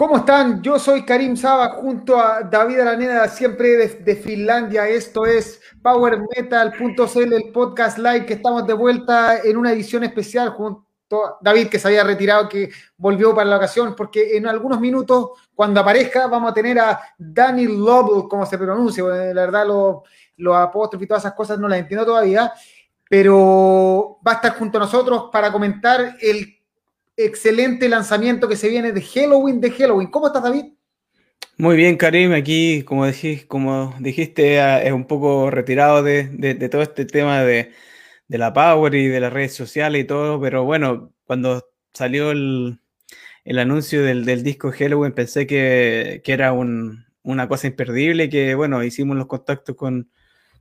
¿Cómo están? Yo soy Karim Saba junto a David Araneda, siempre de, Finlandia. Esto es PowerMetal.cl, el podcast live que estamos de vuelta en una edición especial junto a David, que se había retirado, que volvió para la ocasión, porque en algunos minutos, cuando aparezca, vamos a tener a Danny Lobel, como se pronuncia. La verdad, los lo apóstrofes y todas esas cosas no las entiendo todavía, pero va a estar junto a nosotros para comentar el excelente lanzamiento que se viene de Halloween de Halloween. ¿Cómo estás, David? Muy bien, Karim. Aquí, como, dijiste, como dijiste, es un poco retirado de, todo este tema de, la Power y de las redes sociales y todo, pero bueno, cuando salió el, anuncio del, disco Halloween pensé que, era una cosa imperdible, que bueno, hicimos los contactos con,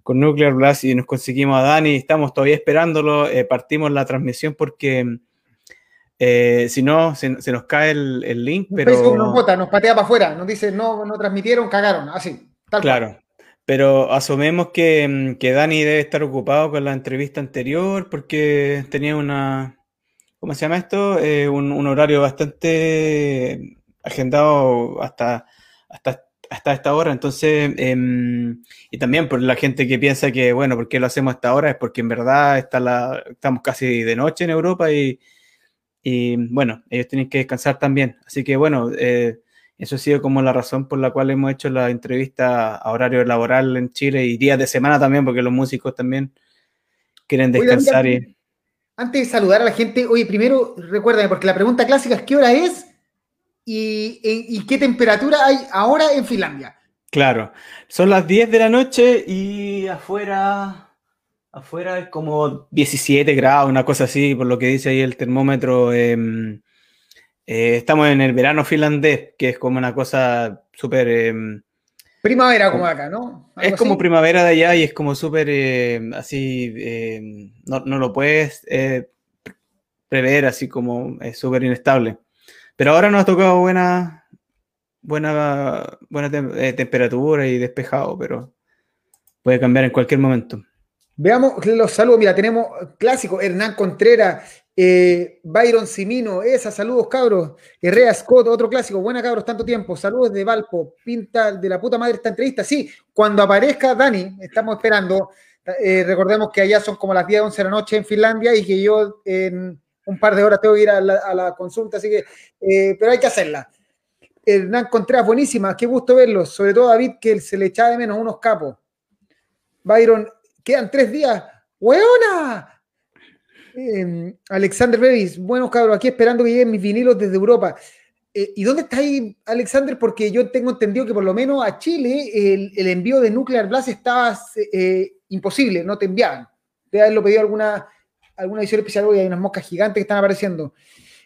Nuclear Blast y nos conseguimos a Dani, estamos todavía esperándolo, eh, partimos la transmisión porque eh, si no, se, nos cae el, link, pero... Facebook nos vota, nos patea para afuera, nos dice, no, no transmitieron, cagaron, así. Tal claro, pero asumemos que, mm, que, Dani debe estar ocupado con la entrevista anterior porque tenía una... ¿Cómo se llama esto? Eh, un, horario bastante agendado hasta, hasta, hasta esta hora. Entonces, em, y también por la gente que piensa que, bueno, ¿por qué lo hacemos a esta hora? Es porque en verdad está la, estamos casi de noche en Europa y y bueno, ellos tienen que descansar también. Así que bueno, eh, eso ha sido como la razón por la cual hemos hecho la entrevista a horario laboral en Chile y días de semana también, porque los músicos también quieren descansar. y... Antes de saludar a la gente, oye, primero recuérdame, porque la pregunta clásica es ¿qué hora es y, y qué temperatura hay ahora en Finlandia? Claro, son las 10 de la noche y afuera Afuera es como 17 grados, una cosa así, por lo que dice ahí el termómetro. Em, eh, estamos en el verano finlandés, que es como una cosa súper... Em, primavera como acá, ¿no? Es como primavera de allá y es como súper em, así, no, lo puedes eh, prever así como es súper inestable. Pero ahora nos ha tocado buena, buena, buena eh, temperatura y despejado, pero puede cambiar en cualquier momento. Veamos los saludos. Mira, tenemos clásico, Hernán Contreras, eh, Byron Simino, esa, saludos cabros. Herrera Scott, otro clásico, buena cabros, tanto tiempo. Saludos de Valpo, pinta de la puta madre esta entrevista. Sí, cuando aparezca Dani, estamos esperando. Eh, recordemos que allá son como las 10, 11 de la noche en Finlandia y que yo en un par de horas tengo que ir a la, consulta, así que, eh, pero hay que hacerla. Hernán Contreras, buenísima, qué gusto verlos, sobre todo David, que se le echa de menos unos capos. Byron, Quedan tres días. ¡Hueona! Em, Alexander Bevis, bueno, cabros, aquí esperando que lleguen mis vinilos desde Europa. Eh, ¿Y dónde está ahí, Alexander? Porque yo tengo entendido que por lo menos a Chile el, envío de Nuclear Blast estaba eh, imposible, no te enviaban. Debe haberlo pedido alguna, alguna edición especial hoy, hay unas moscas gigantes que están apareciendo.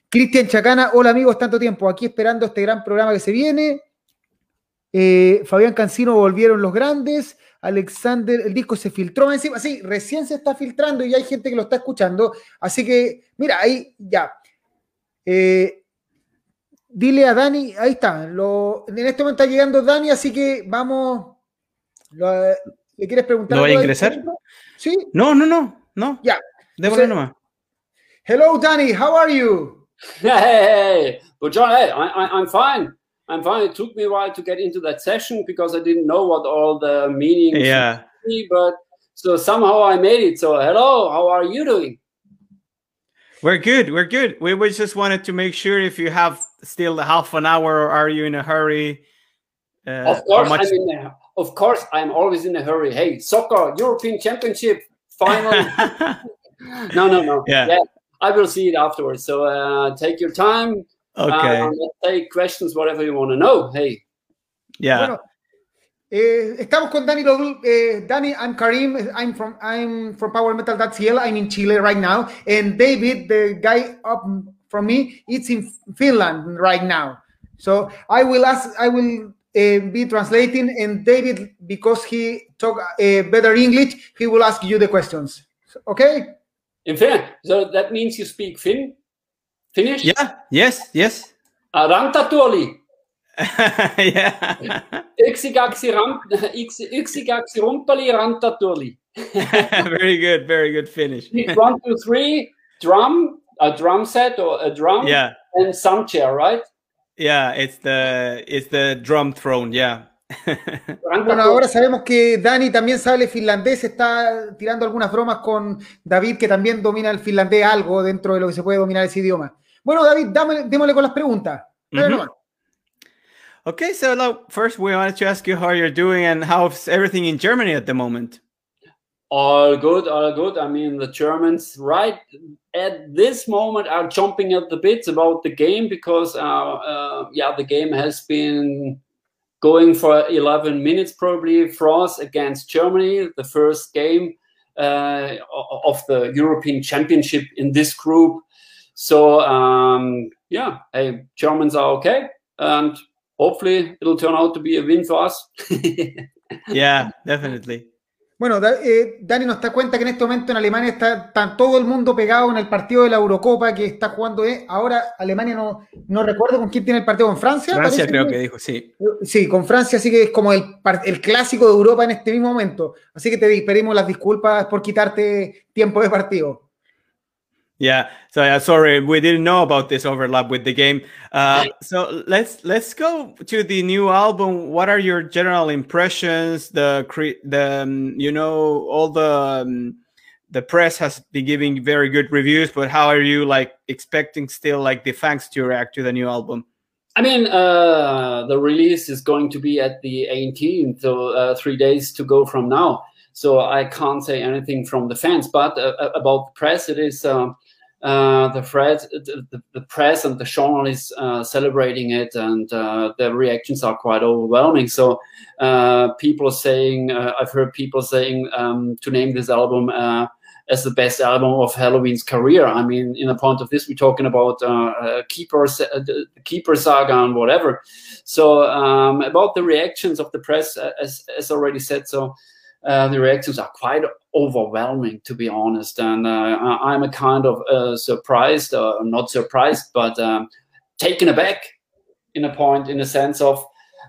Cristian Chacana, hola amigos, tanto tiempo, aquí esperando este gran programa que se viene. Eh, Fabián Cancino, volvieron los grandes. Alexander, el disco se filtró encima, sí, recién se está filtrando y hay gente que lo está escuchando, así que, mira, ahí ya. Eh, dile a Dani, ahí está, lo, en este momento está llegando Dani, así que vamos, ¿le quieres preguntar? ¿Lo voy a ingresar? Sí. No, no, no, no. Ya. Démosle nomás. Hello, Danny, how are you? Hey, hey, hey. Well, John, hey, I, I'm fine. I'm fine. It took me a while to get into that session because I didn't know what all the meanings. Yeah. Be, but so somehow I made it. So hello, how are you doing? We're good. We're good. We, we just wanted to make sure if you have still half an hour or are you in a hurry? Uh, of course, much... I'm in a, of course, I'm always in a hurry. Hey, soccer, European Championship final. no, no, no. Yeah. yeah. I will see it afterwards. So uh, take your time. Okay. Um, take questions, whatever you want to know. Hey. Yeah. Bueno, eh, estamos con Dani Löble. Eh, Dani, I'm Karim. I'm from I'm from Power Metal Metal.cl. I'm in Chile right now, and David, the guy up from me, it's in Finland right now. So I will ask. I will uh, be translating, and David, because he talk uh, better English, he will ask you the questions. Okay. In Finland. So that means you speak Finn. Finish? Yeah. Yes. Yes. Uh, Rantatuoli. yeah. Yksigaksi rumpali rantatuli. very good. Very good finish. One, two, three. Drum, a drum set or a drum. Yeah. And some chair, right? Yeah, it's the it's the drum throne, yeah. bueno, ahora sabemos que Dani también sabe finlandés, está tirando algunas bromas con David, que también domina el finlandés algo dentro de lo que se puede dominar ese idioma. Bueno, David, dámele, démosle con las preguntas. Mm -hmm. Okay, so look, first we wanted to ask you how you're doing and how's everything in Germany at the moment. All good, all good. I mean, the Germans right at this moment are jumping at the bits about the game because, uh, uh, yeah, the game has been going for 11 minutes probably France against Germany, the first game uh, of the European Championship in this group. So um, yeah, hey, Germans are okay, and hopefully it'll turn out to be a win for us. yeah, definitely. Bueno, eh, Dani nos da cuenta que en este momento en Alemania está, todo el mundo pegado en el partido de la Eurocopa que está jugando. Eh. Ahora Alemania no, no recuerdo con quién tiene el partido con Francia. Francia creo que, dijo, sí. Sí, con Francia sí que es como el, el clásico de Europa en este mismo momento. Así que te pedimos las disculpas por quitarte tiempo de partido. Yeah, so sorry, we didn't know about this overlap with the game. Uh, so let's let's go to the new album. What are your general impressions? The the um, you know all the um, the press has been giving very good reviews, but how are you like expecting still like the fans to react to the new album? I mean, uh, the release is going to be at the 18th, so uh, three days to go from now. So I can't say anything from the fans, but uh, about the press, it is. Uh, the, the, the, press and the journalists uh, celebrating it, and uh, the reactions are quite overwhelming. So uh, people saying, uh, I've heard people saying um, to name this album as the best album of Helloween's career. I mean, in a point of this, we're talking about Keeper, the Keeper saga and whatever. So um, about the reactions of the press, as, as already said, so uh, the reactions are quite overwhelming, to be honest. And uh, I'm a kind of uh, surprised, or not surprised, but um, taken aback in a point, in a sense of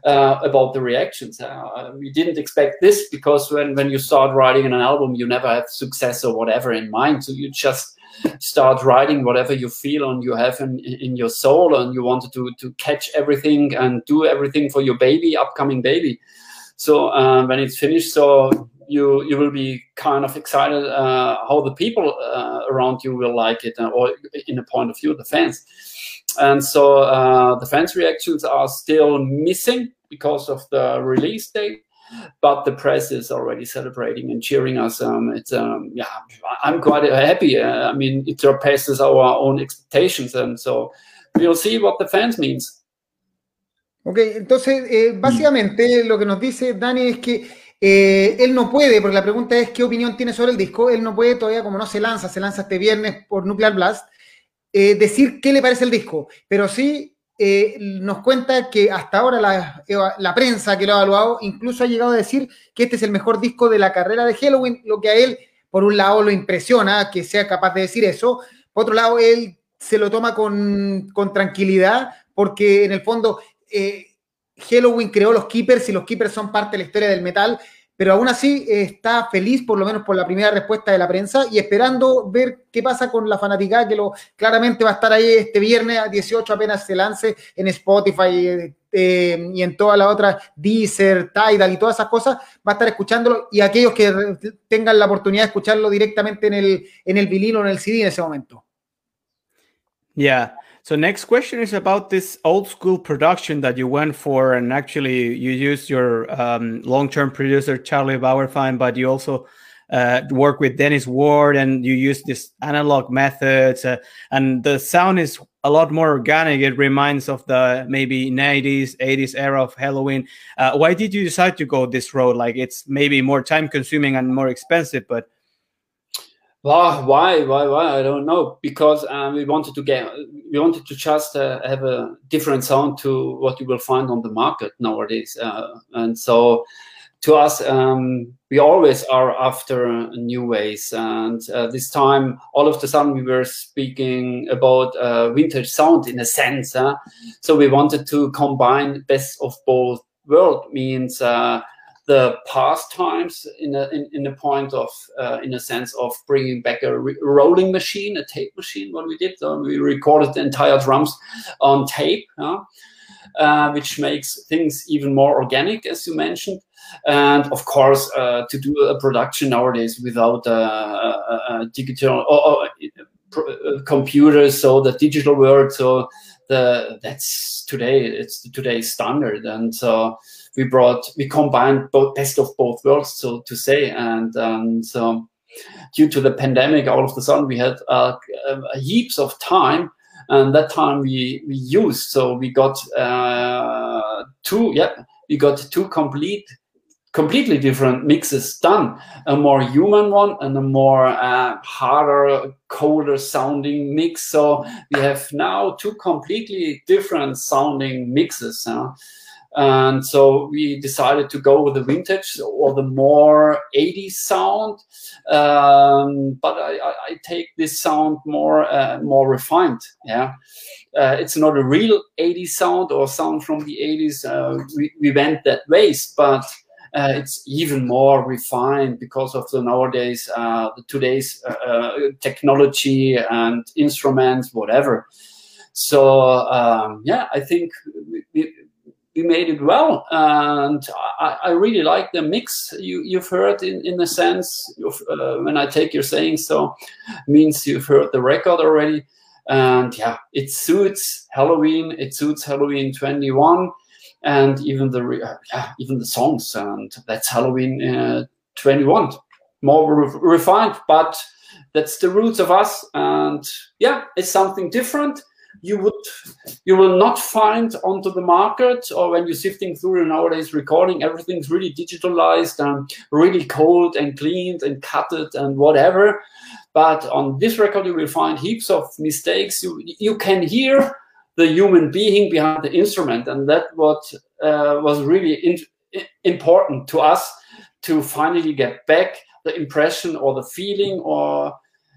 uh, about the reactions. Uh, we didn't expect this because when, when you start writing an album, you never have success or whatever in mind. So you just start writing whatever you feel and you have in, in your soul and you wanted to, to catch everything and do everything for your baby, upcoming baby. So uh, when it's finished, so you you will be kind of excited uh, how the people uh, around you will like it, uh, or in a point of view, the fans. And so uh, the fans' reactions are still missing because of the release date, but the press is already celebrating and cheering us. Um, it's um, yeah, I'm quite happy. Uh, I mean, it surpasses our own expectations, and so we'll see what the fans means. Ok, entonces eh, básicamente lo que nos dice Dani es que eh, él no puede, porque la pregunta es qué opinión tiene sobre el disco, él no puede todavía, como no se lanza, se lanza este viernes por Nuclear Blast, eh, decir qué le parece el disco, pero sí nos cuenta que hasta ahora la, la, prensa que lo ha evaluado incluso ha llegado a decir que este es el mejor disco de la carrera de Halloween, lo que a él, por un lado, lo impresiona que sea capaz de decir eso, por otro lado, él se lo toma con, con tranquilidad, porque en el fondo eh, Halloween creó los Keepers y los Keepers son parte de la historia del metal, pero aún así eh, está feliz por lo menos por la primera respuesta de la prensa y esperando ver qué pasa con la fanática que claramente va a estar ahí este viernes a 18 apenas se lance en Spotify eh, y en todas las otras Deezer, Tidal y todas esas cosas, va a estar escuchándolo y aquellos que tengan la oportunidad de escucharlo directamente en el, en el vinilo o en el CD en ese momento. Ya. So next question is about this old school production that you went for, and actually you used your um, long-term producer Charlie Bauerfeind, but you also uh, work with Dennis Ward, and you use this analog methods, uh, and the sound is a lot more organic. It reminds of the maybe 90s, 80s era of Helloween. Uh, why did you decide to go this road? Like it's maybe more time-consuming and more expensive, but well, why, why, why? I don't know. Because um, we wanted to get, we wanted to just uh, have a different sound to what you will find on the market nowadays. Uh, and so, to us, um, we always are after new ways. And uh, this time, all of the sudden, we were speaking about uh, vintage sound in a sense. Huh? So we wanted to combine best of both world means uh, the past times in a in, in a point of uh, in a sense of bringing back a rolling machine, a tape machine. What we did, so we recorded the entire drums on tape. uh, which makes things even more organic, as you mentioned. And of course, uh, to do a production nowadays without a, a, a digital or, or uh, computers, so the digital world, so the that's today it's today's standard, and so we brought we combined both best of both worlds, so to say, and um, so due to the pandemic, all of a sudden we had uh, heaps of time. And that time we we used so we got uh, two yeah we got two complete completely different mixes done. A more human one and a more uh, harder colder sounding mix. So we have now two completely different sounding mixes uh, and so we decided to go with the vintage or the more 80s sound. Um, but I, I, I, take this sound more uh, more refined. Yeah, uh, it's not a real 80s sound or sound from the 80s. Uh, we, we went that ways, but uh, it's even more refined because of the nowadays uh, today's uh, technology and instruments, whatever. So um, yeah, I think we, we made it well, and I, I, really like the mix you, you've heard in, in the sense. Uh, when I take your saying so, means you've heard the record already, and yeah, it suits Helloween. It suits Helloween 21, and even the uh, yeah, even the songs, and that's Helloween uh, 21, more re refined, but that's the roots of us, and yeah, it's something different you would you will not find onto the market or when you're sifting through nowadays recording everything's really digitalized and really cold and cleaned and cutted and whatever. But on this record you will find heaps of mistakes. You you can hear the human being behind the instrument and that what uh, was really in, important to us to finally get back the impression or the feeling or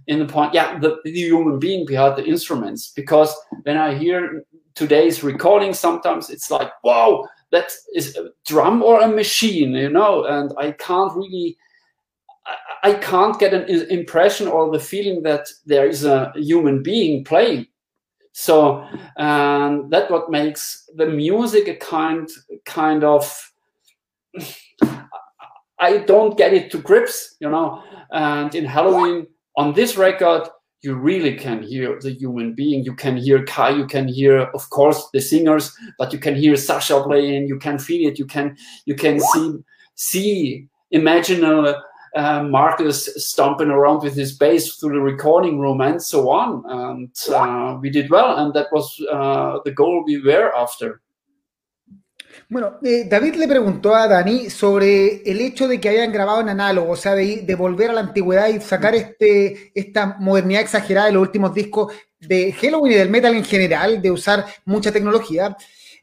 in the point, yeah, the, the human being behind the instruments. Because when I hear today's recording, sometimes it's like, wow, that is a drum or a machine, you know, and I can't really. I can't get an impression or the feeling that there is a human being playing. So um, that what makes the music a kind kind of I don't get it to grips, you know. And in Helloween, on this record, you really can hear the human being. You can hear Kai, you can hear, of course, the singers, but you can hear Sascha playing. You can feel it. You can you can see see imagine uh, uh, Markus stomping around with his bass through the recording room and so on. And uh, we did well, and that was uh, the goal we were after. Bueno, eh, David le preguntó a Dani sobre el hecho de que hayan grabado en análogo, o sea, de, volver a la antigüedad y sacar este, esta modernidad exagerada de los últimos discos de Halloween y del metal en general, de usar mucha tecnología.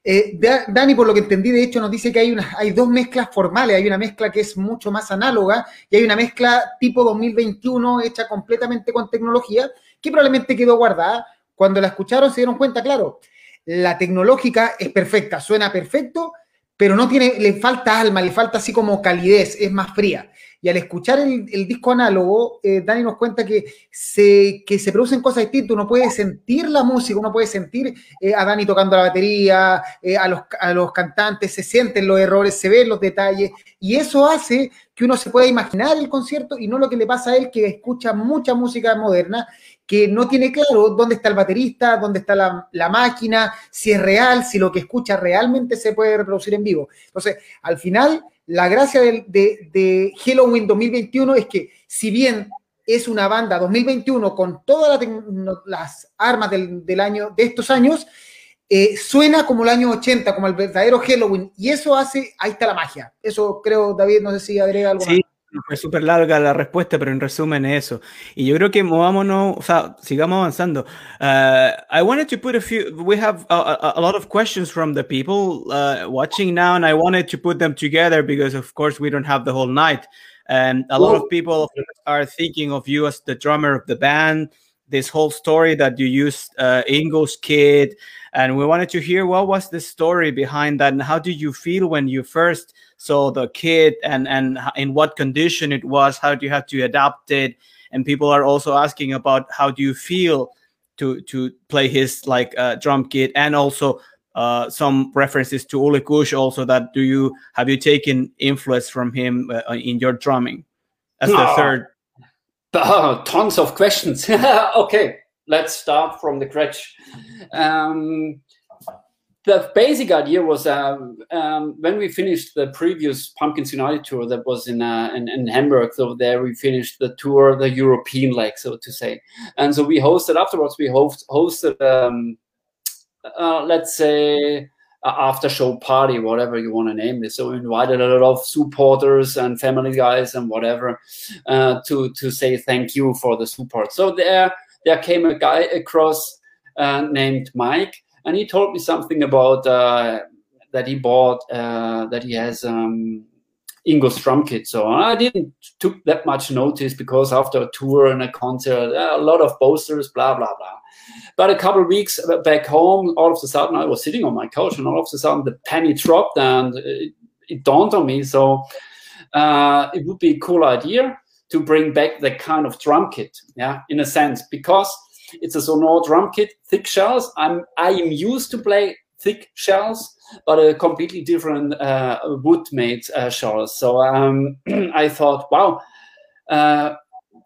Eh, Dani, por lo que entendí, de hecho, nos dice que hay, una, hay dos mezclas formales. Hay una mezcla que es mucho más análoga y hay una mezcla tipo 2021 hecha completamente con tecnología, que probablemente quedó guardada. Cuando la escucharon se dieron cuenta, claro, la tecnológica es perfecta, suena perfecto, pero no tiene, le falta alma, le falta así como calidez, es más fría. Y al escuchar el, disco análogo, eh, Dani nos cuenta que se, que se producen cosas distintas, uno puede sentir la música, uno puede sentir eh, a Dani tocando la batería, eh, a, los, a los cantantes, se sienten los errores, se ven los detalles, y eso hace que uno se pueda imaginar el concierto y no lo que le pasa a él, que escucha mucha música moderna que no tiene claro dónde está el baterista, dónde está la, máquina, si es real, si lo que escucha realmente se puede reproducir en vivo. Entonces, al final, la gracia de, de, Halloween 2021 es que si bien es una banda 2021 con todas las armas del, año, de estos años, eh, suena como el año 80, como el verdadero Halloween, y eso hace, ahí está la magia. Eso creo, David, no sé si agrega algo más. Fue súper larga la respuesta, pero en resumen eso. Y yo creo que movámonos, o sea, sigamos avanzando. Uh, I wanted to put a few, we have a, a, a lot of questions from the people uh, watching now, and I wanted to put them together because, of course, we don't have the whole night. And a lot of people are thinking of you as the drummer of the band, this whole story that you used uh, Ingo's kid. And we wanted to hear what was the story behind that and how did you feel when you first saw the kit and and in what condition it was how do you have to adapt it and people are also asking about how do you feel to to play his like uh, drum kit and also uh, some references to Uli Kusch also that do you have you taken influence from him uh, in your drumming as the Ah. third Oh, tons of questions. okay, let's start from the scratch. Um, the basic idea was um, um, when we finished the previous Pumpkins United tour that was in, uh, in in Hamburg. So there we finished the tour, the European leg, so to say. And so we hosted afterwards. We host, hosted, um, uh, let's say, after show party, whatever you want to name this. So we invited a lot of supporters and family guys and whatever uh, to to say thank you for the support. So there there came a guy across uh, named Mike, and he told me something about uh, that he bought uh, that he has. Um, Ingo's drum kit. So I didn't took that much notice because after a tour and a concert, uh, a lot of posters, blah blah blah. But a couple of weeks back home, all of a sudden I was sitting on my couch, and all of a sudden the penny dropped, and it, it dawned on me. So uh, it would be a cool idea to bring back that kind of drum kit, yeah, in a sense, because it's a Sonor drum kit, thick shells. I'm I am used to play thick shells, but a completely different uh, wood-made uh, shells. So um, I thought, wow, uh,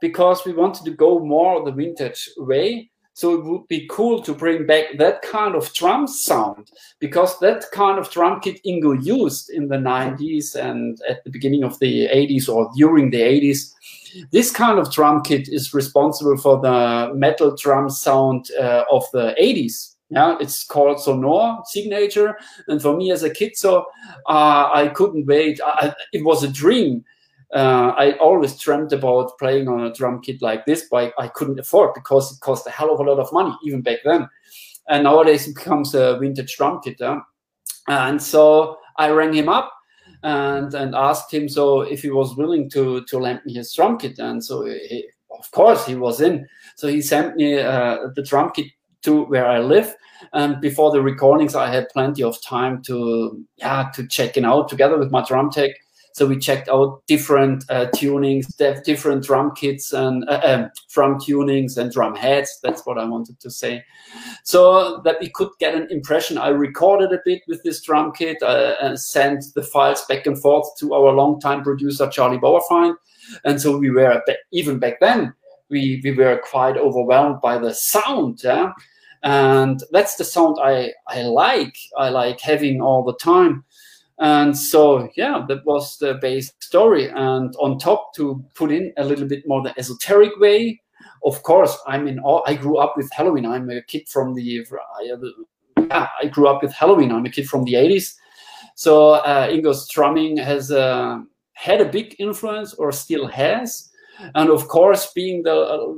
because we wanted to go more the vintage way. So it would be cool to bring back that kind of drum sound because that kind of drum kit Ingo used in the 90s and at the beginning of the 80s or during the 80s. This kind of drum kit is responsible for the metal drum sound uh, of the 80s. Yeah, it's called Sonor Signature, and for me as a kid, so uh, I couldn't wait. I, it was a dream. Uh, I always dreamt about playing on a drum kit like this, but I couldn't afford because it cost a hell of a lot of money even back then. And nowadays it becomes a vintage drum kit. Huh? And so I rang him up and and asked him so if he was willing to to lend me his drum kit. And so he, of course he was in. So he sent me uh, the drum kit to where I live. And before the recordings, I had plenty of time to yeah to check it out together with my drum tech. So we checked out different uh, tunings, different drum kits and uh, um, drum tunings and drum heads. That's what I wanted to say. So that we could get an impression. I recorded a bit with this drum kit uh, and sent the files back and forth to our longtime producer Charlie Bauerfeind. And so we were even back then we we were quite overwhelmed by the sound. Yeah? And that's the sound I I like. I like having all the time. And so, yeah, that was the base story. And on top, to put in a little bit more the esoteric way, of course, I'm in all, I grew up with Helloween. I'm a kid from the, yeah, I grew up with Helloween. I'm a kid from the 80s. So uh, Ingo's drumming has uh, had a big influence or still has. And of course, being the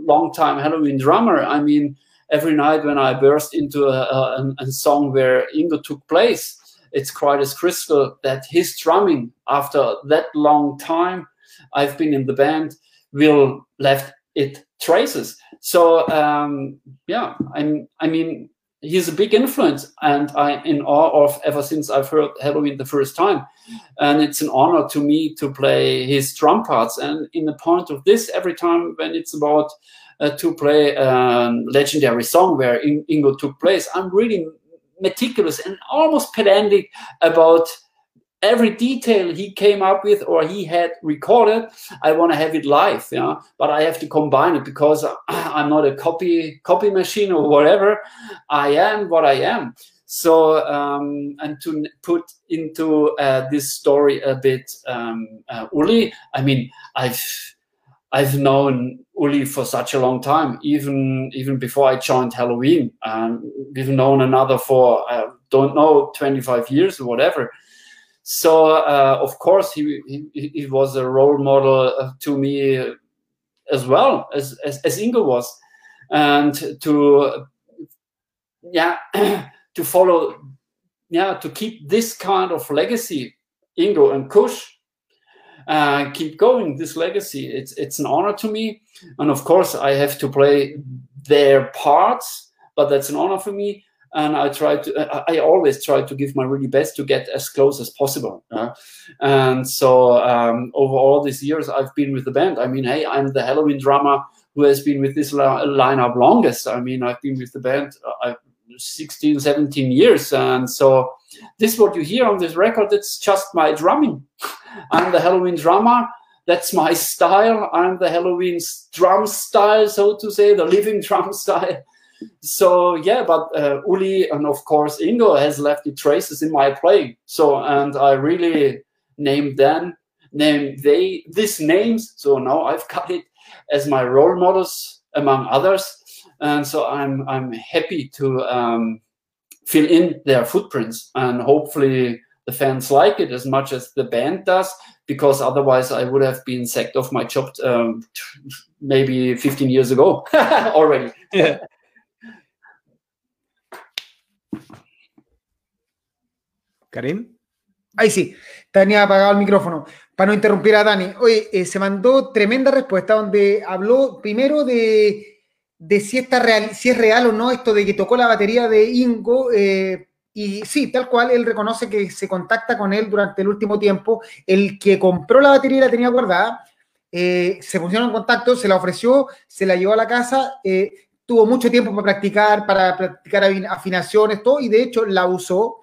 long-time Helloween drummer, I mean, every night when I burst into a, a, a song where Ingo took place, it's quite as crystal that his drumming after that long time I've been in the band will left it traces. So um, yeah, I'm, I mean, he's a big influence and I'm in awe of ever since I've heard Helloween the first time. And it's an honor to me to play his drum parts. And in the point of this, every time when it's about uh, to play a legendary song where Ingo took place, I'm really meticulous and almost pedantic about every detail he came up with or he had recorded. I want to have it live yeah? But i have to combine it because i'm not a copy copy machine or whatever. I am what i am. So um, and to put into uh, this story a bit um, uh, uli i mean i've I've known Uli for such a long time, even even before I joined Helloween. Um, we've known another for I don't know 25 years or whatever. So uh, of course he, he, he was a role model to me as well as as, as Ingo was, and to yeah to follow yeah to keep this kind of legacy Ingo and Kusch uh, keep going this legacy. It's it's an honor to me, and of course I have to play their parts, but that's an honor for me. And I try to, I always try to give my really best to get as close as possible. Uh, and so um, over all these years, I've been with the band. I mean, hey, I'm the Helloween drummer who has been with this lineup longest. I mean, I've been with the band. I 16, 17 years. And so this what you hear on this record, it's just my drumming. I'm the Helloween drummer. That's my style. I'm the Helloween drum style, so to say, the living drum style. So yeah, but uh, Uli and of course Ingo has left the traces in my playing. So and I really named them, named they these names. So now I've got it as my role models among others and so I'm I'm happy to um, fill in their footprints, and hopefully the fans like it as much as the band does, because otherwise I would have been sacked off my job um, maybe 15 years ago already. Yeah. Karim. Ahí sí, tenía apagado el micrófono. Para no interrumpir a Dani. Oye, eh, se mandó tremenda respuesta donde habló primero de de si, está real, si es real o no esto de que tocó la batería de Ingo. Eh, y sí, tal cual, él reconoce que se contacta con él durante el último tiempo. El que compró la batería y la tenía guardada, eh, se pusieron en contacto, se la ofreció, se la llevó a la casa, eh, tuvo mucho tiempo para practicar, para practicar afinaciones, todo, y de hecho la usó.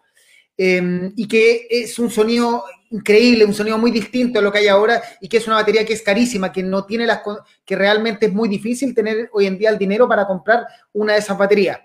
y que es un sonido increíble, un sonido muy distinto a lo que hay ahora y que es una batería que es carísima, que no tiene las que realmente es muy difícil tener hoy en día el dinero para comprar una de esas baterías.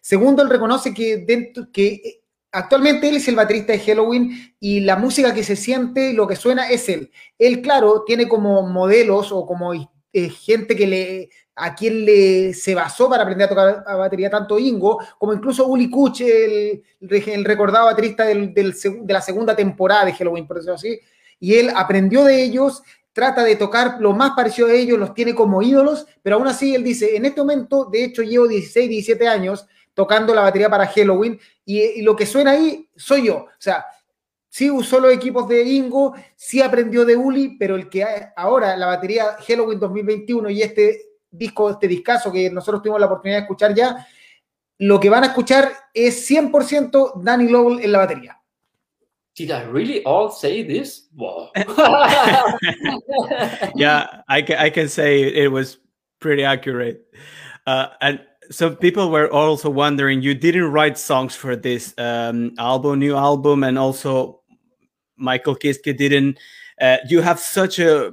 Segundo, él reconoce que, dentro, que actualmente él es el baterista de Halloween y la música que se siente, lo que suena es él. Él, claro, tiene como modelos o como eh, gente que le a quien le, se basó para aprender a tocar a batería tanto Ingo, como incluso Uli Kuch, el, el recordado baterista del, del, de la segunda temporada de Halloween, por decirlo así, y él aprendió de ellos, trata de tocar lo más parecido a ellos, los tiene como ídolos, pero aún así él dice, en este momento, de hecho, llevo 16, 17 años tocando la batería para Halloween, y, y lo que suena ahí soy yo, o sea, sí usó los equipos de Ingo, sí aprendió de Uli, pero el que ahora la batería Halloween 2021 y este disco, este discazo que nosotros tuvimos la oportunidad de escuchar ya, lo que van a escuchar es 100% Danny Lowell en la batería. Did I really all say this? Wow. yeah, I can, I can say it was pretty accurate. Uh, and so people were also wondering, you didn't write songs for this um, album, new album, and also Michael Kiske didn't uh, you have such a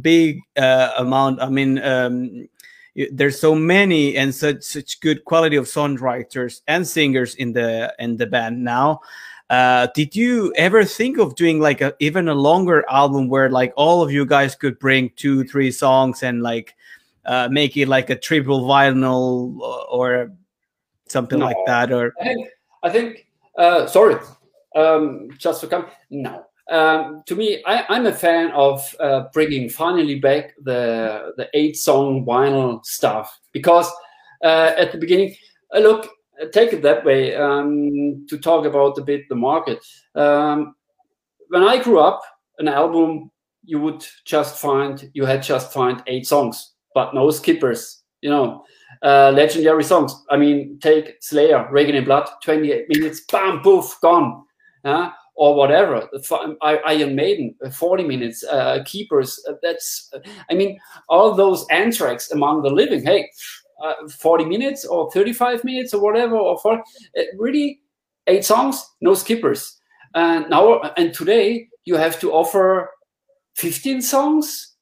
big uh, amount. I mean, um, there's so many and such such good quality of songwriters and singers in the in the band now. Uh, did you ever think of doing like a even a longer album where like all of you guys could bring two three songs and like uh, make it like a triple vinyl or something no. like that or i think, I think uh, sorry um, just to come no um, to me, I, am a fan of uh, bringing finally back the the eight song vinyl stuff because uh, at the beginning, uh, look, take it that way um, to talk about a bit the market. Um, when I grew up, an album you would just find you had just find eight songs, but no skippers. You know, uh, legendary songs. I mean, take Slayer, Reign in Blood, 28 minutes, bam, poof, gone. Uh, or whatever. Iron Maiden, uh, 40 minutes, uh, Keepers. Uh, that's, I mean, all those Anthrax among the living. Hey, uh, 40 minutes or 35 minutes or whatever, or for uh, really eight songs, no skippers. And now and today you have to offer 15 songs,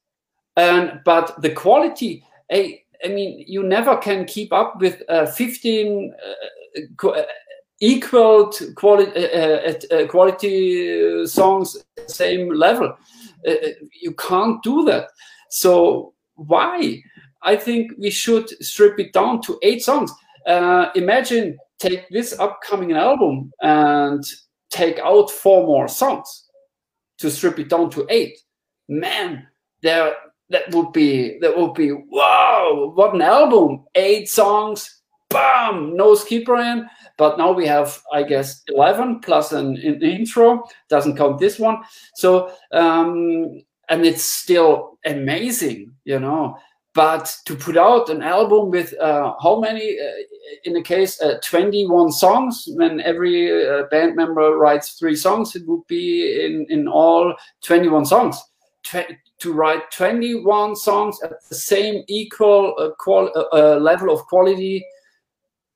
and but the quality. Hey, I mean, you never can keep up with uh, 15 equal quality uh, uh, uh, quality songs same level. Uh, you can't do that. So why? I think we should strip it down to eight songs. Uh, imagine take this upcoming album and take out four more songs to strip it down to eight. Man there that would be that would be wow what an album. Eight songs bam no skipper in but now we have, I guess, 11 plus an, an intro, doesn't count this one. So, um, and it's still amazing, you know. But to put out an album with uh, how many, uh, in the case, uh, 21 songs, when every uh, band member writes three songs, it would be in, in all 21 songs. Tw to write 21 songs at the same equal uh, uh, level of quality,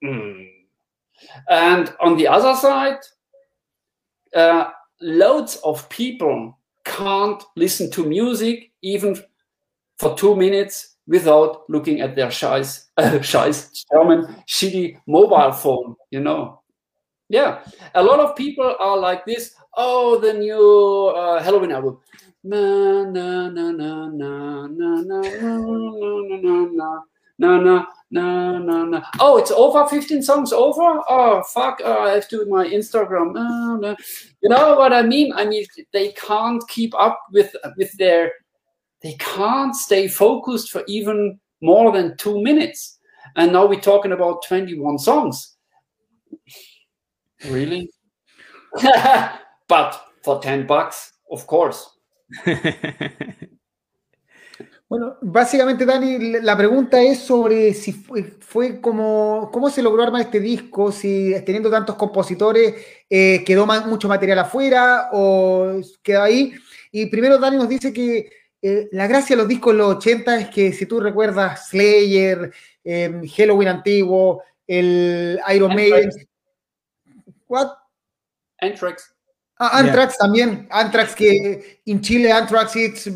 mm And on the other side, uh, loads of people can't listen to music even for two minutes without looking at their scheiß, uh, scheiß German shitty mobile phone, you know. Yeah, a lot of people are like this. Oh, the new uh, Helloween album. Na na na na na na na na na na na na no, no, no. Oh, it's over. 15 songs over. Oh, fuck. Oh, I have to do my Instagram. No, no. You know what I mean? I mean, they can't keep up with with their. They can't stay focused for even more than two minutes. And now we're talking about 21 songs. Really? but for 10 bucks, of course. Bueno, básicamente, Dani, la pregunta es sobre si fue, fue como, cómo se logró armar este disco, si teniendo tantos compositores eh, quedó mucho material afuera o quedó ahí. Y primero Dani nos dice que eh, la gracia de los discos de los 80 es que si tú recuerdas Slayer, em, Halloween antiguo, el Iron Maiden. ¿What? Anthrax. Ah, Anthrax también. Anthrax que en Chile Anthrax es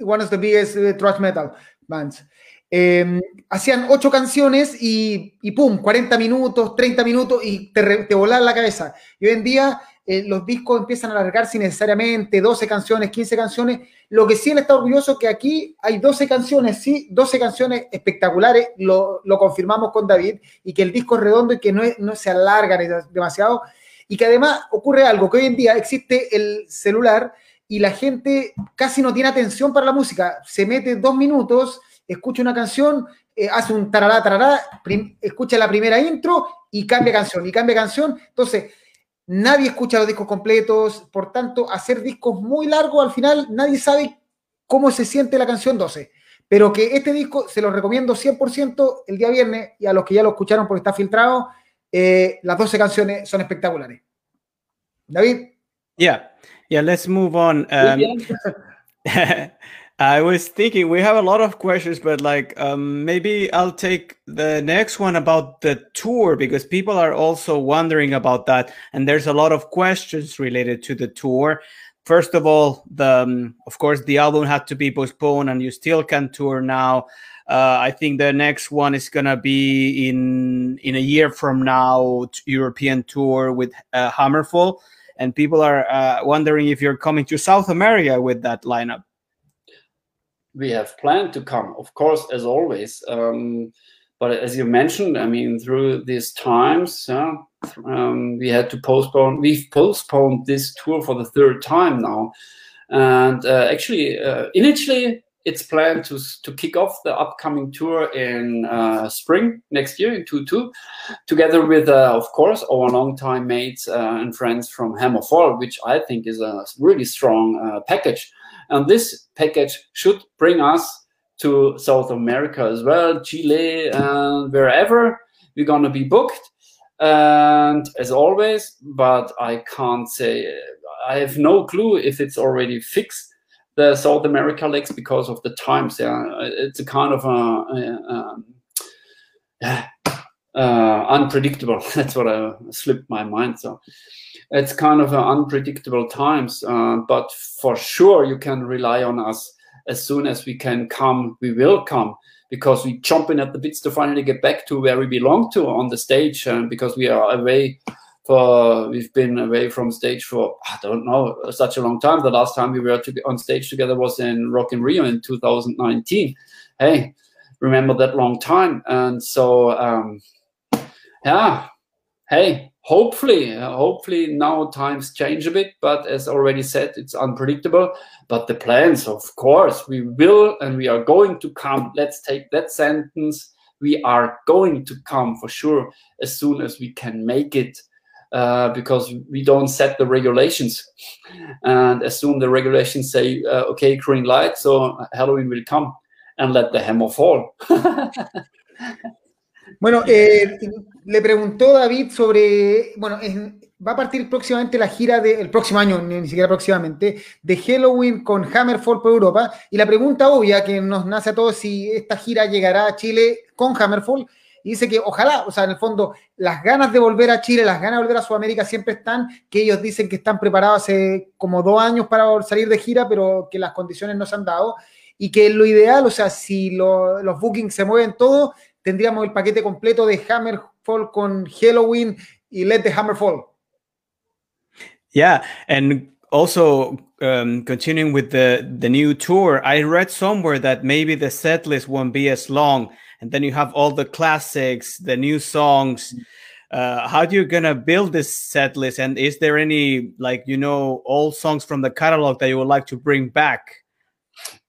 one of the biggest uh, thrash metal bands. Eh, hacían ocho canciones y, y, pum, 40 minutos, 30 minutos y te, te volaban la cabeza. Y hoy en día eh, los discos empiezan a alargarse necesariamente 12 canciones, 15 canciones. Lo que sí él está orgulloso que aquí hay 12 canciones, sí, 12 canciones espectaculares, lo, lo confirmamos con David, y que el disco es redondo y que no, es, no se alarga demasiado. Y que además ocurre algo, que hoy en día existe el celular y la gente casi no tiene atención para la música. Se mete dos minutos, escucha una canción, eh, hace un tarará, tarará, escucha la primera intro y cambia canción, y cambia canción. Entonces, nadie escucha los discos completos, por tanto, hacer discos muy largos, al final nadie sabe cómo se siente la canción 12. Pero que este disco se lo recomiendo 100% el día viernes y a los que ya lo escucharon porque está filtrado, eh, las 12 canciones son espectaculares. David. Yeah. Yeah, let's move on. Um, I was thinking we have a lot of questions, but like um, maybe I'll take the next one about the tour because people are also wondering about that, and there's a lot of questions related to the tour. First of all, the um, of course the album had to be postponed, and you still can tour now. Uh, I think the next one is gonna be in in a year from now, European tour with uh, Hammerfall and people are uh, wondering if you're coming to South America with that lineup. We have planned to come, of course, as always. Um, but as you mentioned, I mean, through these times, uh, um, we had to postpone. We've postponed this tour for the third time now, and uh, actually, uh, initially it's planned to to kick off the upcoming tour in uh, spring next year in 22 together with uh, of course our longtime mates uh, and friends from Hammerfall which I think is a really strong uh, package. And this package should bring us to South America as well Chile and wherever we're going to be booked. And as always but I can't say I have no clue if it's already fixed the South America legs because of the times. Yeah, it's a kind of a, a, um, uh, unpredictable. That's what I slipped my mind. So it's kind of unpredictable times. Uh, but for sure, you can rely on us. As soon as we can come, we will come because we jump in at the bits to finally get back to where we belong to on the stage. Uh, because we are away for we've been away from stage for I don't know such a long time. The last time we were to, on stage together was in Rock in Rio in 2019. Hey, remember that long time? And so um, yeah, hey, hopefully, hopefully now times change a bit. But as already said, it's unpredictable. But the plans, of course, we will and we are going to come. Let's take that sentence. We are going to come for sure as soon as we can make it uh, because we don't set the regulations. And as soon the regulations say, uh, okay, green light, so Halloween will come and let the hammer fall. bueno, eh, le preguntó David sobre, bueno, va a partir próximamente la gira del de, próximo año, ni, ni, siquiera próximamente, de Halloween con Hammerfall por Europa. Y la pregunta obvia que nos nace a todos si esta gira llegará a Chile con Hammerfall y dice que ojalá, o sea, en el fondo, las ganas de volver a Chile, las ganas de volver a Sudamérica siempre están, que ellos dicen que están preparados hace como dos años para salir de gira, pero que las condiciones no se han dado, y que lo ideal, o sea, si los bookings se mueven todos, tendríamos el paquete completo de Hammerfall con Halloween y Let the Hammer Fall. Yeah, and also um, continuing with the the new tour, I read somewhere that maybe the set list won't be as long, and then you have all the classics, the new songs. Uh, how do you gonna build this set list? And is there any like you know old songs from the catalog that you would like to bring back?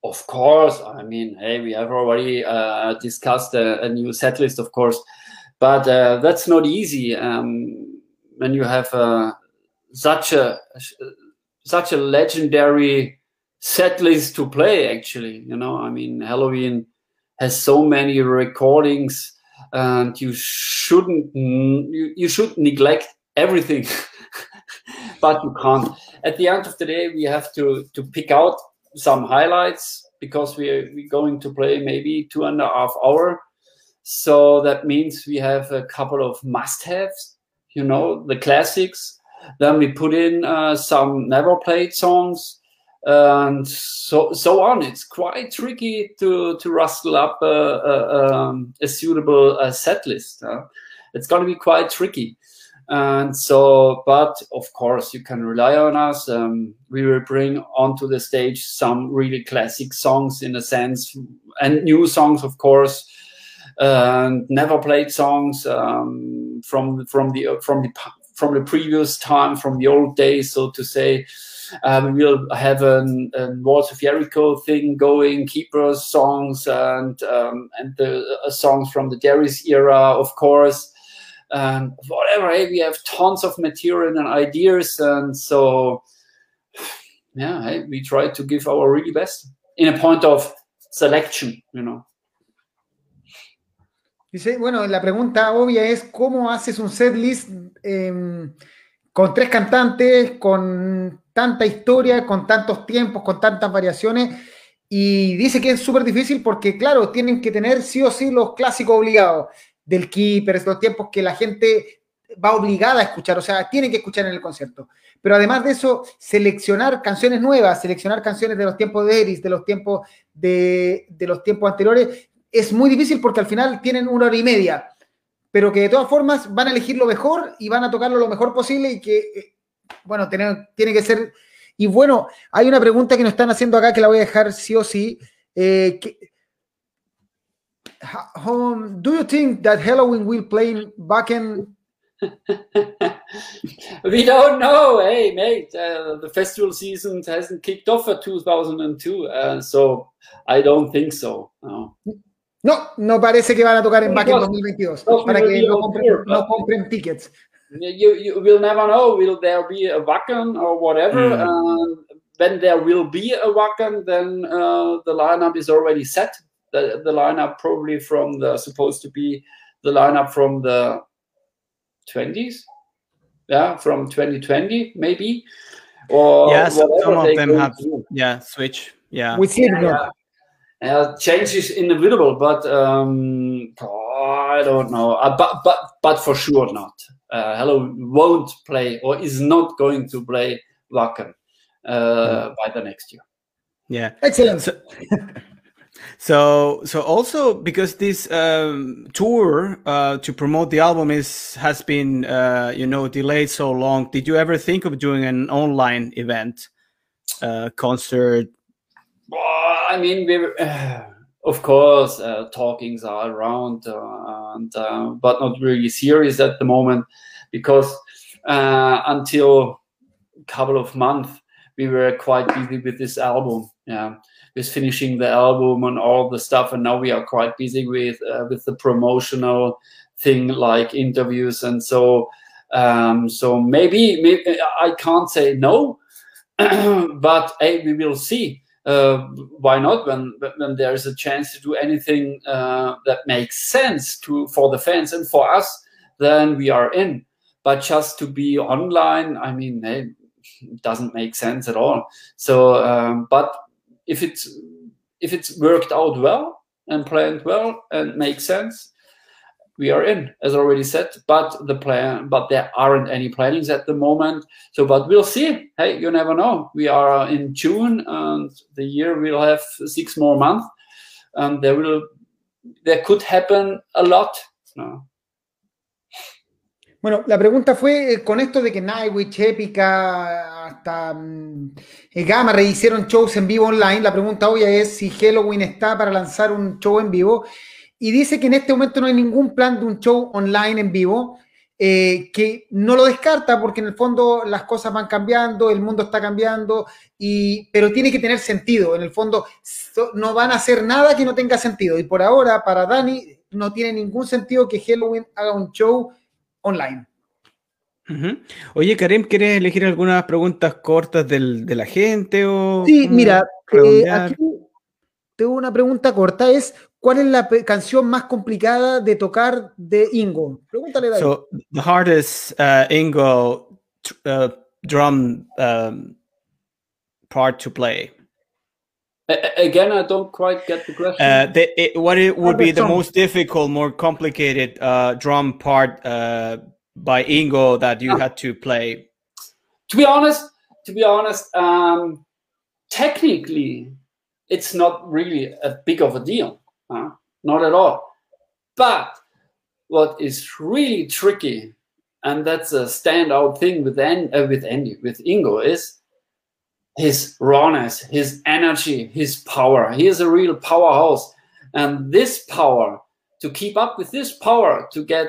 Of course, I mean, hey, we have already uh, discussed a, a, new set list, of course, but uh, that's not easy um, when you have uh, such a such a legendary set list to play actually you know i mean Helloween has so many recordings and you shouldn't you, you should neglect everything but you can't. At the end of the day we have to to pick out some highlights because we're, we're going to play maybe two and a half hour. So that means we have a couple of must-haves you know the classics. Then we put in uh, some never played songs and so so on. It's quite tricky to to rustle up a, a, um, a suitable uh, set list. Uh, it's going to be quite tricky. And so, but of course, you can rely on us. Um, we will bring onto the stage some really classic songs in a sense, and new songs, of course, and never played songs um, from from the from the from the previous time, from the old days, so to say. Um, we'll have an Walls of Jericho thing going, Keepers songs, and um, and the uh, songs from the Deris era, of course, and whatever. Hey, we have tons of material and ideas, and so yeah, hey, we try to give our really best in a point of selection, you know. Dice, bueno, la pregunta obvia es cómo haces un set list em, con tres cantantes, con tanta historia, con tantos tiempos, con tantas variaciones. Y dice que es súper difícil porque, claro, tienen que tener sí o sí los clásicos obligados del Keeper, los tiempos que la gente va obligada a escuchar, o sea, tiene que escuchar en el concierto. Pero además de eso, seleccionar canciones nuevas, seleccionar canciones de los tiempos de Eris, de los tiempos de, de los tiempos anteriores, es muy difícil porque al final tienen una hora y media, pero que de todas formas van a elegir lo mejor y van a tocarlo lo mejor posible y que, eh, bueno, tiene, tiene que ser... Y bueno, hay una pregunta que nos están haciendo acá que la voy a dejar sí o sí. Eh, do you think that Halloween will play back in we don't know. Hey, mate, uh, the festival season hasn't kicked off for 2002, uh, so I don't think so. No. No, no parece que van a tocar en Wacken 2022 para que no compren, no compren tickets. You, you will never know. Will there be a Wacken or whatever? Mm. Uh, when there will be a Wacken, then uh, the lineup is already set. The, the lineup probably from the supposed to be the lineup from the 20s, yeah, from 2020 maybe. Or yeah, some, some of them have yeah switch yeah. We see it yeah. Uh, change is inevitable, but um, oh, I don't know. Uh, but but but for sure not. Uh, Hello won't play or is not going to play Wacken uh, by the next year. Yeah, excellent. So, so, so also because this um, tour uh, to promote the album is has been uh, you know delayed so long. Did you ever think of doing an online event, uh, concert, I mean, we uh, of course uh, talkings are around, uh, and uh, but not really serious at the moment because uh, until a couple of months we were quite busy with this album. Yeah, with finishing the album and all the stuff, and now we are quite busy with uh, with the promotional thing like interviews and so. Um, so maybe, maybe I can't say no, but hey, we will see uh, why not? When when there is a chance to do anything uh, that makes sense to for the fans and for us then we are in. But just to be online i mean it doesn't make sense at all. So um, but if it's if it's worked out well and planned well and makes sense we are in, as already said. But the plan, but there aren't any plannings at the moment. So, but we'll see. Hey, you never know. We are in June, and the year will have six more months, and there will, there could happen a lot. No? Bueno, la pregunta fue eh, con esto de que Nightwish, Epica, hasta um, Gamma hicieron shows en vivo online. La pregunta obvia es si Helloween está para lanzar un show en vivo. Y dice que en este momento no hay ningún plan de un show online en vivo, eh, que no lo descarta porque en el fondo las cosas van cambiando, el mundo está cambiando, y, pero tiene que tener sentido. En el fondo no van a hacer nada que no tenga sentido. Y por ahora, para Dani, no tiene ningún sentido que Halloween haga un show online. Oye, Karim, ¿quieres elegir algunas preguntas cortas del, de la gente? O sí, mira, eh, aquí tengo una pregunta corta, es ¿cuál es la canción más complicada de tocar de Ingo? Pregúntale, David. So, the hardest uh, Ingo uh, drum um, part to play. Again, I don't quite get the question. Uh, the, it, what it would be the most difficult, more complicated uh, drum part uh, by Ingo that you had to play? To be honest, to be honest, um, technically, it's not really a big of a deal, not at all. But what is really tricky, and that's a standout thing with uh, with Andy, with Ingo, is his rawness, his energy, his power. He is a real powerhouse. And this power, to keep up with this power, to get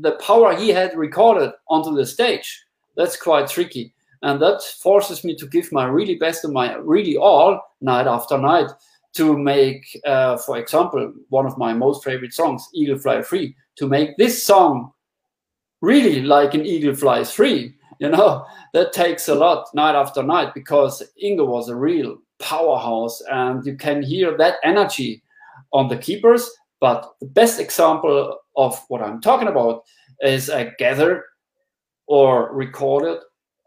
the power he had recorded onto the stage, that's quite tricky. And that forces me to give my really best and my really all night after night to make, uh, for example, one of my most favorite songs, Eagle Fly Free, to make this song really like an eagle flies free you know? That takes a lot night after night because Ingo was a real powerhouse and you can hear that energy on the keepers. But the best example of what i'm talking about is a gathered or recorded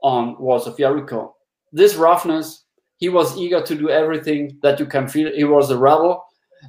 on walls of jericho. This roughness he was eager to do everything that you can feel he was a rebel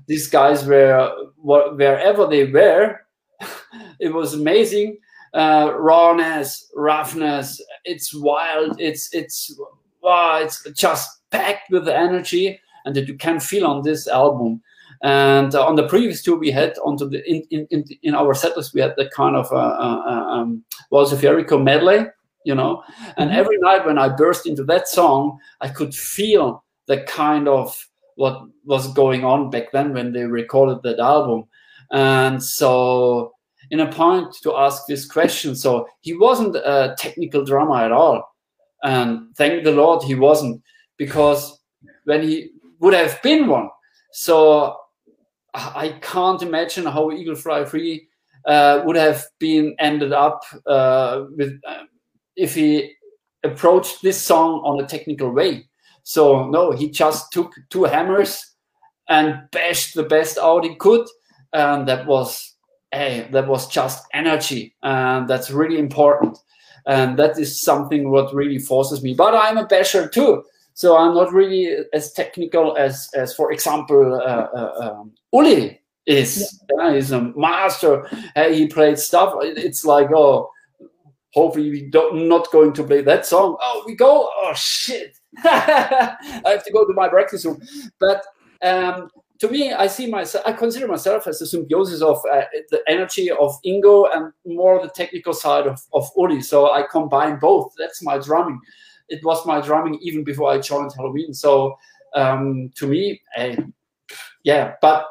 these guys were wherever they were it was amazing uh, rawness, roughness. It's wild. It's it's wow, it's just packed with energy, and that you can feel on this album. And uh, on the previous tour, we had onto the in in, in, our setlist, we had the kind of uh, uh, um, was a Jericho medley, you know. And mm-hmm. every night when I burst into that song, I could feel the kind of what was going on back then when they recorded that album. And so in a point to ask this question. So he wasn't a technical drummer at all. And thank the Lord he wasn't, because when he would have been one. So I can't imagine how Eagle Fly Free uh, would have been ended up uh, with uh, if he approached this song on a technical way. So no, he just took two hammers and bashed the best out he could, and that was hey, that was just energy, and that's really important. And that is something what really forces me. But I'm a basher too, so I'm not really as technical as, as for example, uh, uh, um, Uli is. Yeah. Uh, he's a master. Hey, he played stuff. It's like oh, hopefully we don't not going to play that song. Oh, we go. Oh shit. I have to go to my breakfast room. But um, to me, I see myself, I consider myself as a symbiosis of uh, the energy of Ingo and more the technical side of, of Uli. So I combine both. That's my drumming. It was my drumming even before I joined Helloween So um, to me, uh, yeah, but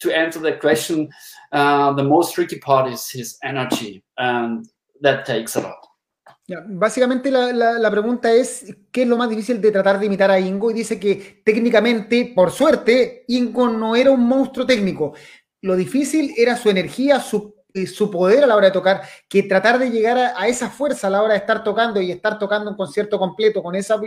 to answer that question, uh, the most tricky part is his energy, and that takes a lot. básicamente la, pregunta es, ¿qué es lo más difícil de tratar de imitar a Ingo? Y dice que técnicamente, por suerte, Ingo no era un monstruo técnico. Lo difícil era su energía, su, eh, su poder a la hora de tocar, que tratar de llegar a, esa fuerza a la hora de estar tocando y estar tocando un concierto completo con esa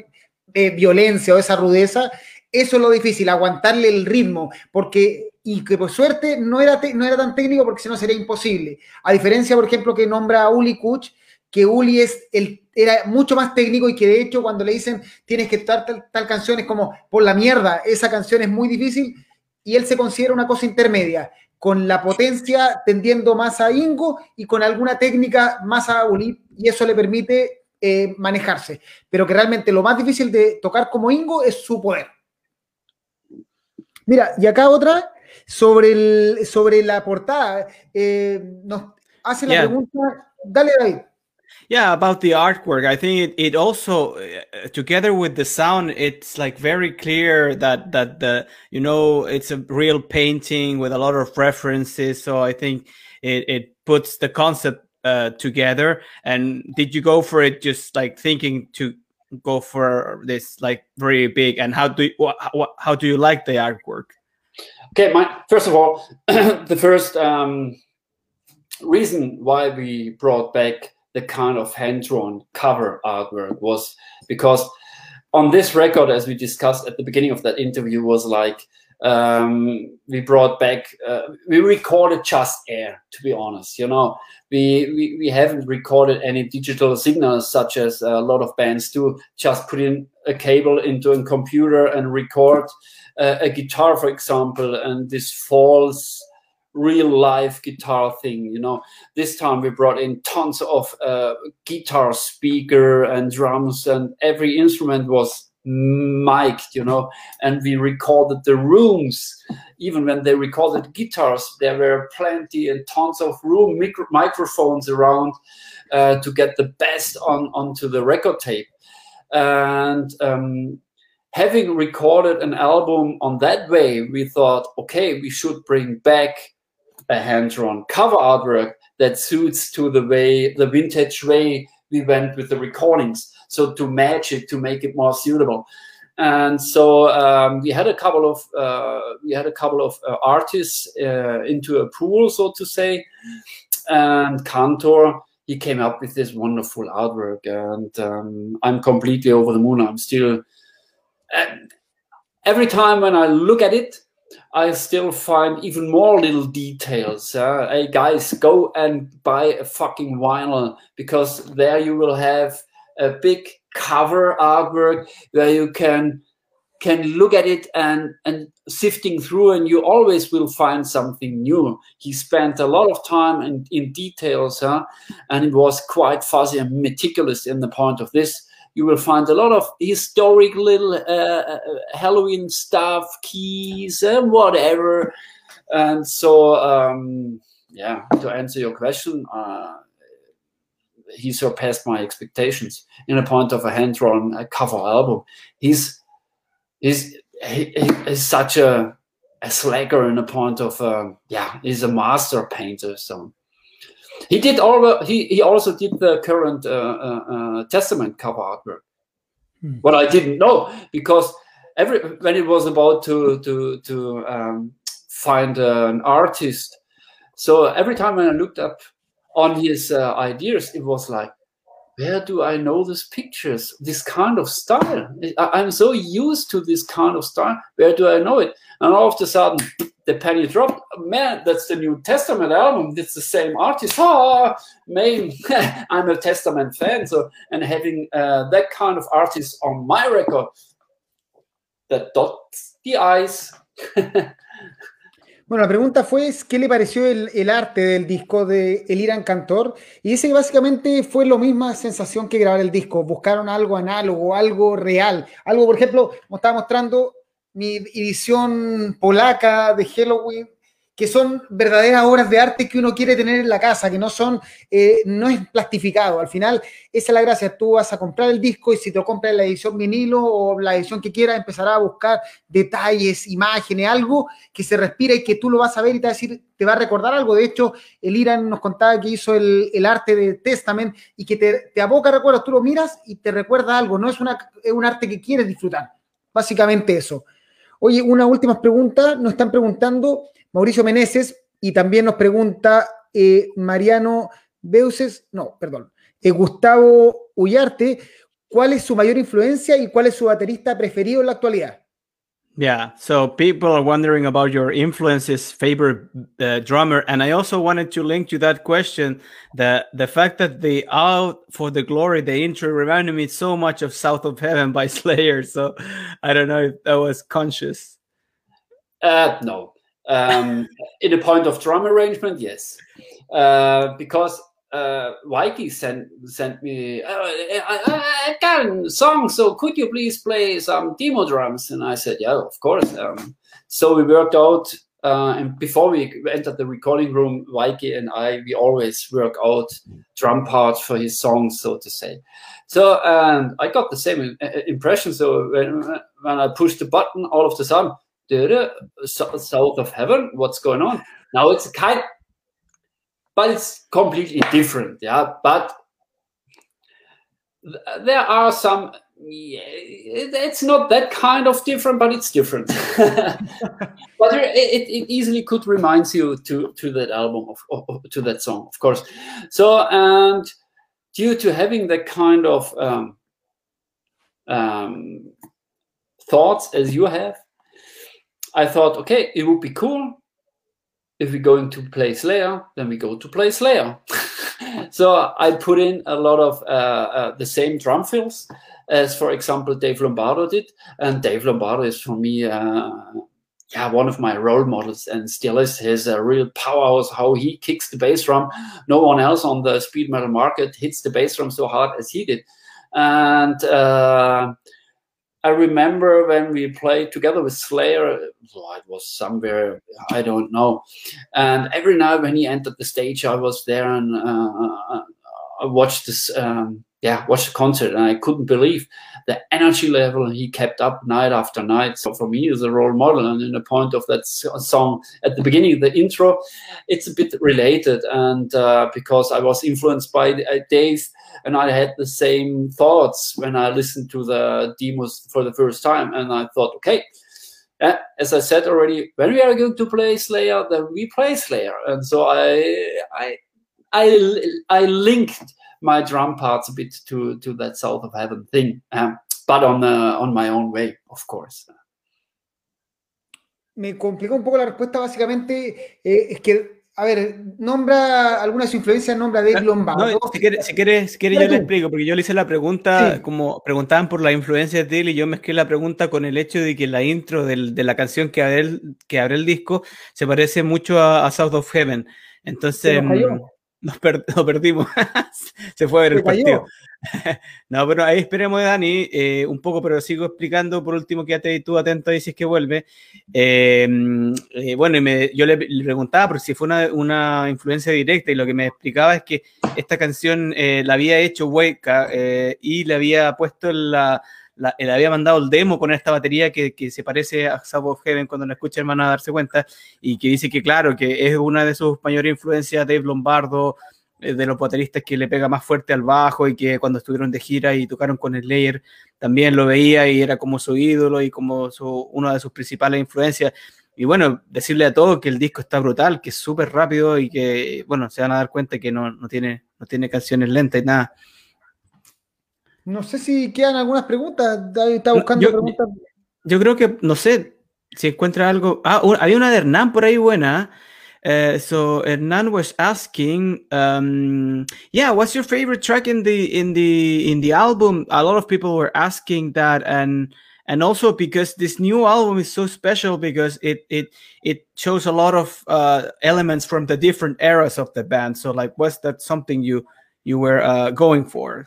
eh, violencia o esa rudeza, eso es lo difícil, aguantarle el ritmo, porque y que por suerte no era, no era tan técnico porque si no sería imposible. A diferencia, por ejemplo, que nombra a Uli Kuch, que Uli es era mucho más técnico y que de hecho cuando le dicen tienes que estar tal, canción es como por la mierda, esa canción es muy difícil y él se considera una cosa intermedia. con la potencia tendiendo más a Ingo y con alguna técnica más a Ulip, y eso le permite eh, manejarse. Pero que realmente lo más difícil de tocar como Ingo es su poder. Mira, y acá otra sobre, el, sobre la portada. Eh, nos hace la Yeah. pregunta. Dale, David. Yeah, about the artwork, I think it, it also uh, together with the sound, it's like very clear that that the you know it's a real painting with a lot of references. So I think it it puts the concept uh, together. And did you go for it just like thinking to go for this like very big? And how do you, how do you like the artwork? Okay, my first of all, the first um, reason why we brought back the kind of hand-drawn cover artwork was because on this record, as we discussed at the beginning of that interview, was like um, we brought back, uh, we recorded just air. To be honest, you know, we, we we haven't recorded any digital signals such as a lot of bands do. Just put in a cable into a computer and record uh, a guitar, for example, and this false real live guitar thing you know this time we brought in tons of uh, guitar speaker and drums and every instrument was mic'd you know and we recorded the rooms. Even when they recorded guitars there were plenty and tons of room micro- microphones around uh, to get the best on onto the record tape. And um, having recorded an album on that way we thought okay we should bring back a hand-drawn cover artwork that suits to the way the vintage way we went with the recordings so to match it to make it more suitable. And so um, we had a couple of uh, we had a couple of uh, artists uh, into a pool so to say. And Kantor he came up with this wonderful artwork. And um, i'm completely over the moon. I'm still every time when i look at it I still find even more little details. Uh, hey guys, go and buy a fucking vinyl because there you will have a big cover artwork where you can can look at it and and sifting through and you always will find something new he spent a lot of time in, in details huh? and it was quite fuzzy and meticulous in the point of this you will find a lot of historic little uh, Helloween stuff, keys, and whatever. And so, um, yeah, to answer your question, uh, he surpassed my expectations in a point of a hand-drawn uh, cover album. He's he's he, he's such a a slacker in a point of uh, yeah, he's a master painter. So he did all. He he also did the current uh, Testament cover artwork. Hmm. What I didn't know because every when it was about to to to um, find an artist, so every time when I looked up on his uh, ideas, it was like, where do I know these pictures? This kind of style. I, am so used to this kind of style. Where do I know it? And all of a sudden, the penny dropped. Man, that's the New Testament album. It's the same artist. Ah, man, I'm a Testament fan. So, and having uh, that kind of artist on my record that dots the eyes. Bueno, la pregunta fue qué le pareció el, arte del disco de El Irán Cantor. Y dice que básicamente fue la misma sensación que grabar el disco. Buscaron algo análogo, algo real. Algo, por ejemplo, como estaba mostrando mi edición polaca de Halloween, que son verdaderas obras de arte que uno quiere tener en la casa, que no son, eh, no es plastificado. Al final, esa es la gracia. Tú vas a comprar el disco y si te compras la edición vinilo o la edición que quieras, empezarás a buscar detalles, imágenes, algo que se respira y que tú lo vas a ver y te va a decir, te va a recordar algo. De hecho, el Irán nos contaba que hizo el, el arte de Testament y que te, te aboca recuerdos. Tú lo miras y te recuerda algo. No es, una, es un arte que quieres disfrutar. Básicamente eso. Oye, una última pregunta. Nos están preguntando Mauricio Meneses y también nos pregunta eh, Mariano Beuses, no, perdón, eh, Gustavo Ullarte, ¿cuál es su mayor influencia y cuál es su baterista preferido en la actualidad? Yeah, so people are wondering about your influences, favorite uh, drummer, and I also wanted to link to that question the the fact that the "Out for the Glory" the intro reminded me so much of "South of Heaven" by Slayer. So I don't know if that was conscious. Uh, no, Um, in a point of drum arrangement, yes, uh, because uh, sent sent me, uh, I, I, got a song, so could you please play some demo drums? And I said, yeah, of course. Um, so we worked out, uh, and before we entered the recording room, Vikey and I, we always work out drum parts for his songs, so to say. So and I got the same uh, impression. So when, when I pushed the button, all of the sudden, south of heaven, what's going on? Now it's a kind but it's completely different. Yeah, but there are some. Yeah, it's not that kind of different, but it's different. but it, it, easily could remind you to to that album of, of, to that song, of course. So and due to having that kind of um, um, thoughts as you have, I thought, okay, it would be cool if we're going to play Slayer, then we go to play Slayer. so I put in a lot of uh, uh, the same drum fills as, for example, Dave Lombardo did. And Dave Lombardo is for me, uh, yeah, one of my role models and still is. His a real powerhouse how he kicks the bass drum. No one else on the speed metal market hits the bass drum so hard as he did. And uh, I remember when we played together with Slayer, it was somewhere, I don't know. And every night when he entered the stage, I was there and uh, I watched this, um, yeah, watched the concert, and I couldn't believe the energy level he kept up night after night. So for me, as a role model, and in the point of that song at the beginning, the intro, it's a bit related, and uh, because I was influenced by uh, Dave and I had the same thoughts when I listened to the demos for the first time. And I thought, okay, as I said already, when we are going to play Slayer, then we play Slayer. And so I, I, I, I linked my drum parts a bit to to that South of Heaven thing, um, but on uh, on my own way, of course. Me complicó un poco la respuesta, básicamente, eh, es que a ver, nombra algunas influencias, nombra de Lombardo. No, si quieres, si quieres, si quieres yo le explico, porque yo le hice la pregunta, como preguntaban por la influencia de él, y yo mezclé la pregunta con el hecho de que la intro del, de la canción que abre, el, que abre el disco se parece mucho a, South of Heaven. Entonces, nos, perdimos. se fue a ver el partido. no, pero ahí esperemos Dani eh, un poco, pero sigo explicando por último, quédate tú atento ahí si es que vuelve. Eh, eh, bueno, y me, yo le, preguntaba, pero si fue una, una, influencia directa y lo que me explicaba es que esta canción la había hecho Hueca y le había puesto la, le había mandado el demo con esta batería que, que se parece a of Heaven cuando la escuchan van a darse cuenta y que dice que claro, que es una de sus mayores influencias, Dave Lombardo, eh, de los bateristas que le pega más fuerte al bajo y que cuando estuvieron de gira y tocaron con Slayer también lo veía y era como su ídolo y como su, una de sus principales influencias. Y bueno, decirle a todos que el disco está brutal, que es súper rápido y que, bueno, se van a dar cuenta que no, no, tiene, no tiene canciones lentas y nada. No sé si quedan algunas preguntas. Está buscando yo, preguntas. Yo creo que, no sé, si encuentra algo. Ah, había una de Hernán por ahí buena. Uh, so Hernan was asking, um, yeah, what's your favorite track in the in the in the album? A lot of people were asking that, and and also because this new album is so special because it it it shows a lot of uh, elements from the different eras of the band. So like, was that something you you were uh, going for?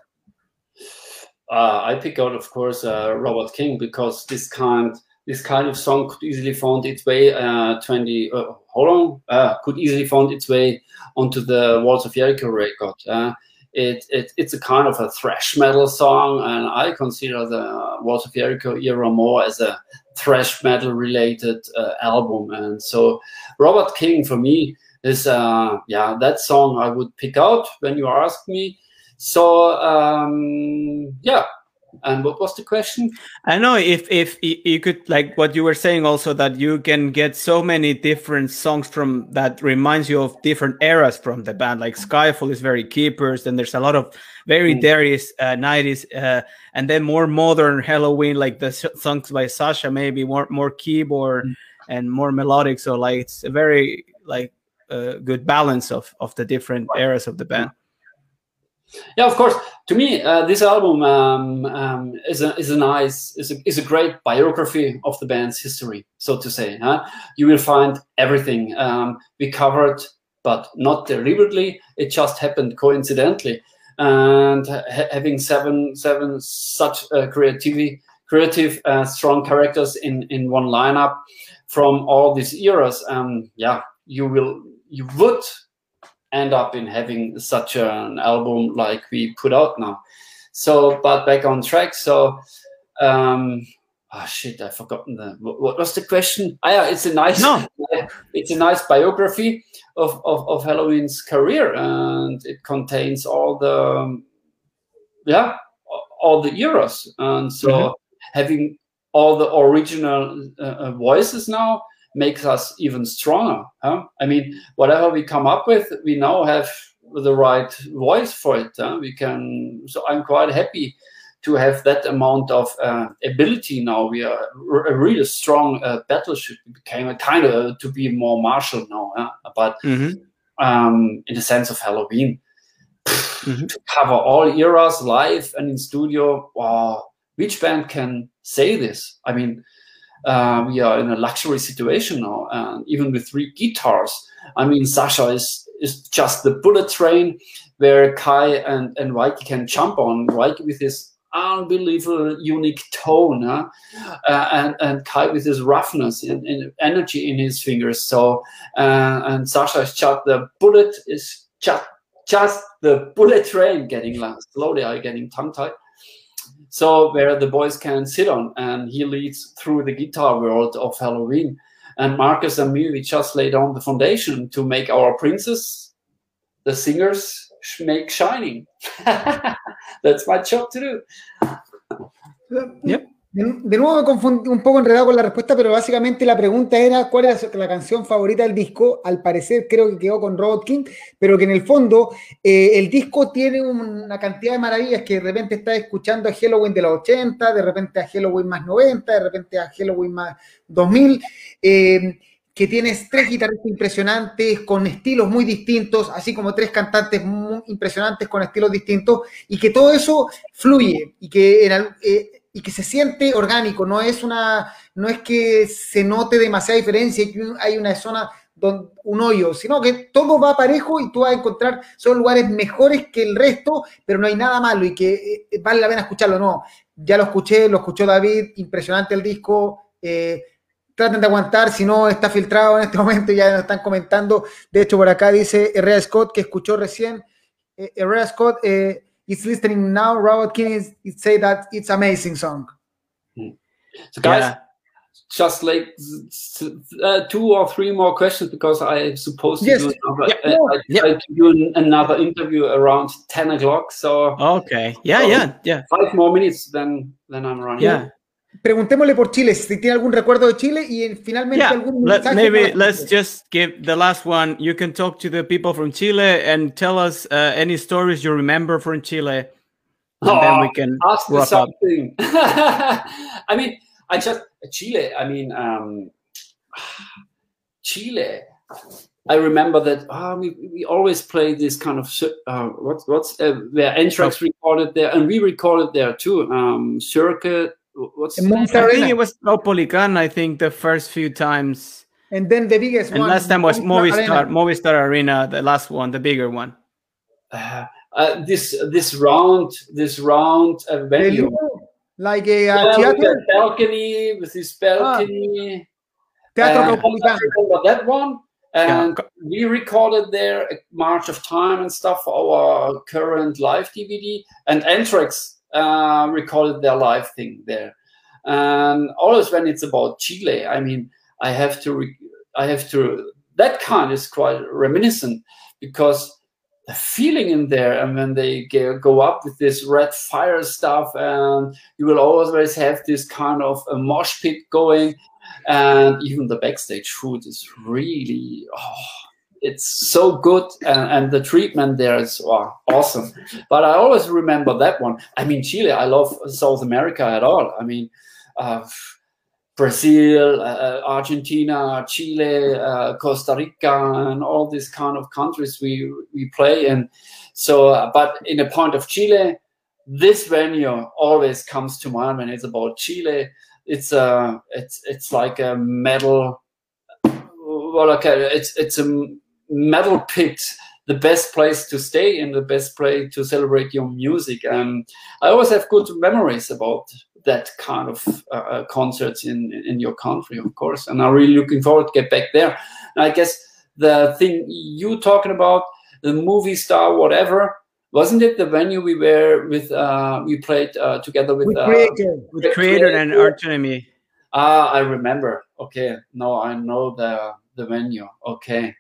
Uh, I pick out, of course, uh, Robot King because this kind this kind of song could easily find its way uh, 20 uh, hold on uh, could easily find its way onto the walls of jericho record. Uh, it, it, it's a kind of a thrash metal song and i consider the walls of jericho era more as a thrash metal related uh, album. And so robot king for me is yeah that song i would pick out when you ask me so um, yeah and what was the question? I know if if you could like what you were saying also that you can get so many different songs from that reminds you of different eras from the band. Like Skyfall is very keepers, and there's a lot of very mm. Deris uh, 90s, uh, and then more modern Helloween, like the songs by Sascha, maybe more more keyboard mm. and more melodic. So like it's a very like uh, good balance of of the different eras of the band. Yeah, of course. To me, uh, this album um, um, is a is a nice is a, is a great biography of the band's history, so to say. Huh? You will find everything um, we covered, but not deliberately. It just happened coincidentally, and ha having seven seven such uh, creativity creative uh, strong characters in in one lineup from all these eras. Um, yeah, you will you would end up in having such an album like we put out now. So, but back on track. So, um, oh shit, I've forgotten the what, what was the question? Ah, yeah, it's a nice, no. it's a nice biography of, of of Helloween's career, and it contains all the, yeah, all the eras, and so mm-hmm. having all the original uh, uh voices now makes us even stronger. Huh? I mean, whatever we come up with, we now have the right voice for it. Huh? We can. So I'm quite happy to have that amount of uh, ability now. We are a really strong uh, battleship. We became a kind of to be more martial now, huh? but mm-hmm. um, in the sense of Helloween. Mm-hmm. To cover all eras live and in studio, wow, which band can say this? I mean, uh, we are in a luxury situation now, and even with three guitars. I mean, Sascha is is just the bullet train where Kai and and Weike can jump on. Weike with his unbelievable unique tone, huh? uh, and and Kai with his roughness and, and energy in his fingers. So uh, and Sascha is just the bullet is just just the bullet train getting slowly. I getting tongue tied so where the boys can sit on and he leads through the guitar world of Helloween. and Markus and me we just laid on the foundation to make our princess the singers make shining. That's my job to do. Yep De nuevo me confundí un poco enredado con la respuesta, pero básicamente la pregunta era cuál era la canción favorita del disco. Al parecer creo que quedó con Robot King, pero que en el fondo eh, el disco tiene una cantidad de maravillas que de repente estás escuchando a Halloween de los 80, de repente a Halloween más 90, de repente a Halloween más 2000. Eh, que tienes tres guitarristas impresionantes con estilos muy distintos, así como tres cantantes impresionantes con estilos distintos, y que todo eso fluye y que en, eh, y que se siente orgánico, no es una, no es que se note demasiada diferencia y que hay una zona donde, un hoyo, sino que todo va parejo y tú vas a encontrar, son lugares mejores que el resto, pero no hay nada malo y que eh, vale la pena escucharlo, no. Ya lo escuché, lo escuchó David, impresionante el disco. Eh, traten de aguantar, si no está filtrado en este momento, ya nos están comentando. De hecho, por acá dice Herrera Scott, que escuchó recién. Eh, Herrera Scott, eh, is listening now, Robot King is, is say that it's amazing song. Hmm. So guys, yeah. just like uh, two or three more questions because I'm supposed to yes. do another, yeah. uh, I yeah. to do another interview around ten o'clock. So okay, yeah, so yeah, yeah. Five more minutes, then then I'm running. Yeah. Preguntémosle por Chile, si tiene algún recuerdo de Chile y finalmente yeah, algún let, maybe let's just give the last one. You can talk to the people from Chile and tell us uh, any stories you remember from Chile, and oh, then we can ask wrap something. I mean, I just Chile. I mean, um, Chile. I remember that oh, we, we always play this kind of uh, what's what's uh, where Anthrax oh. recorded there, and we recorded there too. Um, Circuit what's I think it was Caupolicán, I think the first few times. And then the biggest and one. last time was Movistar, Arena. Movistar Arena, the last one, the bigger one. Uh, uh, this this round, this round uh, venue. Like a uh, yeah, theater? balcony, with this balcony. Ah. Teatro Caupolicán. that one. And yeah. we recorded there March of Time and stuff for our current live DVD. And Anthrax uh, recorded their live thing there. And always when it's about Chile, I mean, I have to, I have to, that kind is quite reminiscent because the feeling in there and when they go up with this red fire stuff and you will always have this kind of a mosh pit going and even the backstage food is really oh, it's so good and, and, the treatment there is wow, awesome but i always remember that one i mean chile i love south america at all i mean uh, Brazil, uh, Argentina, Chile, uh, Costa Rica, and all these kind of countries we we play in. So, uh, but in the point of Chile, this venue always comes to mind when it's about Chile. It's a uh, it's it's like a metal. Well, okay, it's it's a metal pit the best place to stay and the best place to celebrate your music. And I always have good memories about that kind of uh, uh, concerts in in your country, of course. And I'm really looking forward to get back there. And I guess the thing you talking about, the Movistar whatever, wasn't it the venue we were with? Uh, we played uh, together with, with Kreator, uh, with Kreator and Arch Ah, I remember. Okay, no, I know the the venue. Okay,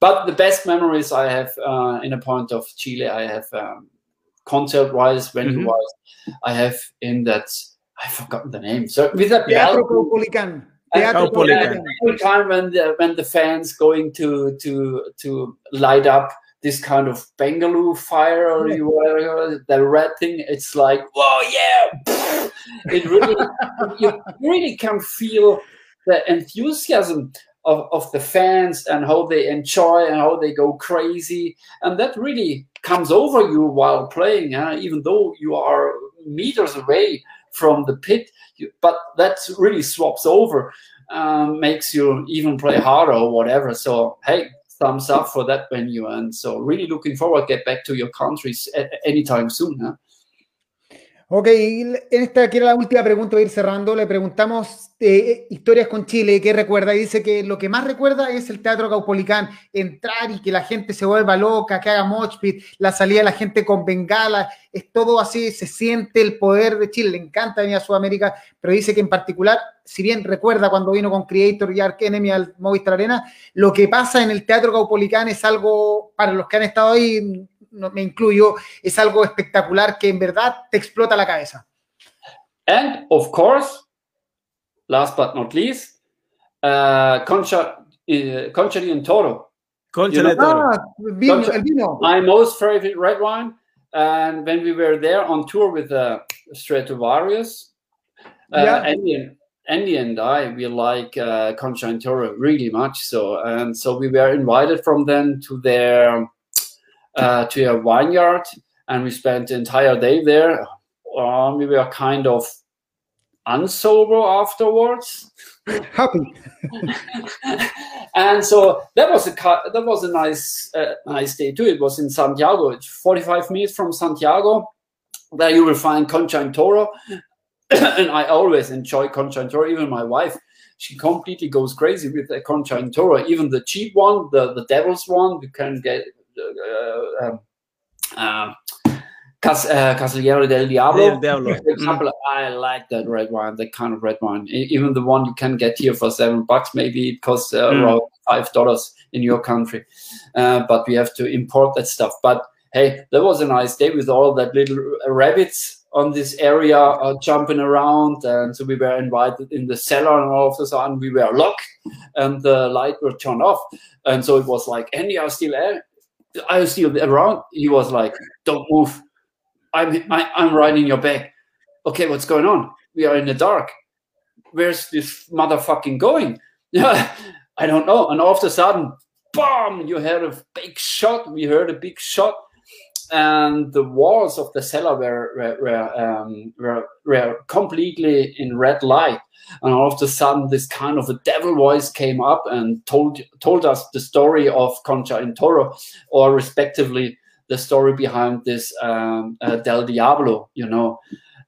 but the best memories I have uh, in a point of Chile, I have um, concert wise, venue wise, mm-hmm. I have in that I forgot the name. So with a Teatro Caupolicán. Teatro Caupolicán. Every time when the when the fans going to to to light up this kind of Bengaloo fire or whatever, the red thing, it's like, whoa, yeah! it really, you really can feel the enthusiasm of, of the fans and how they enjoy and how they go crazy. And that really comes over you while playing, even though you are meters away from the pit. You, but that really swaps over, um, makes you even play harder or whatever. So, hey, thumbs up for that venue. And so, really looking forward to get back to your countries anytime soon. Huh? Ok, esta que era la última pregunta, voy a ir cerrando. Le preguntamos eh, historias con Chile, ¿qué recuerda? Y dice que lo que más recuerda es el Teatro Caupolicán, entrar y que la gente se vuelva loca, que haga mochpit, la salida de la gente con bengala, es todo así, se siente el poder de Chile, le encanta venir a Sudamérica, pero dice que en particular, si bien recuerda cuando vino con Creator y Ark Enemy al Movistar Arena, lo que pasa en el Teatro Caupolicán es algo, para los que han estado ahí, no, me incluyo, es algo espectacular que en verdad te explota la cabeza. And of course, last but not least, uh, Concha, uh, Concha di Toro. Concha de Toro. Ah, vino, Concha, el vino. My most favorite red wine. And when we were there on tour with uh, Stratovarius, uh, yeah. Andy, Andy and I, we like uh, Concha and Toro really much. So, and so we were invited from them to their uh, to a vineyard, and we spent the entire day there. Um, we were kind of unsober afterwards. Happy. and so that was a that was a nice uh, nice day too. It was in Santiago. It's 45 minutes from Santiago. There you will find Concha and Toro. and I always enjoy Concha and Toro. Even my wife, she completely goes crazy with the Concha and Toro. Even the cheap one, the the devil's one, you can get uh, uh, Cas- uh, Casillero del Diablo. Diablo. For example, mm. I like that red wine, that kind of red wine. Even the one you can get here for seven bucks, maybe it costs uh, mm. around five dollars in your country. Uh, but we have to import that stuff. But hey, that was a nice day with all that little rabbits on this area uh, jumping around. And so we were invited in the cellar, and all of a sudden we were locked, and the light were turned off. And so it was like, Andy, are still there? I was still around. He was like, "Don't move. I'm I, am i am in your back. Okay, what's going on? We are in the dark. Where's this motherfucking going? I don't know. And all of a sudden, boom! You heard a big shot. We heard a big shot, and the walls of the cellar were were were, um, were, were completely in red light. And all of a sudden, this kind of a devil voice came up and told told us the story of Concha and Toro, or respectively the story behind this um, uh, Del Diablo. You know,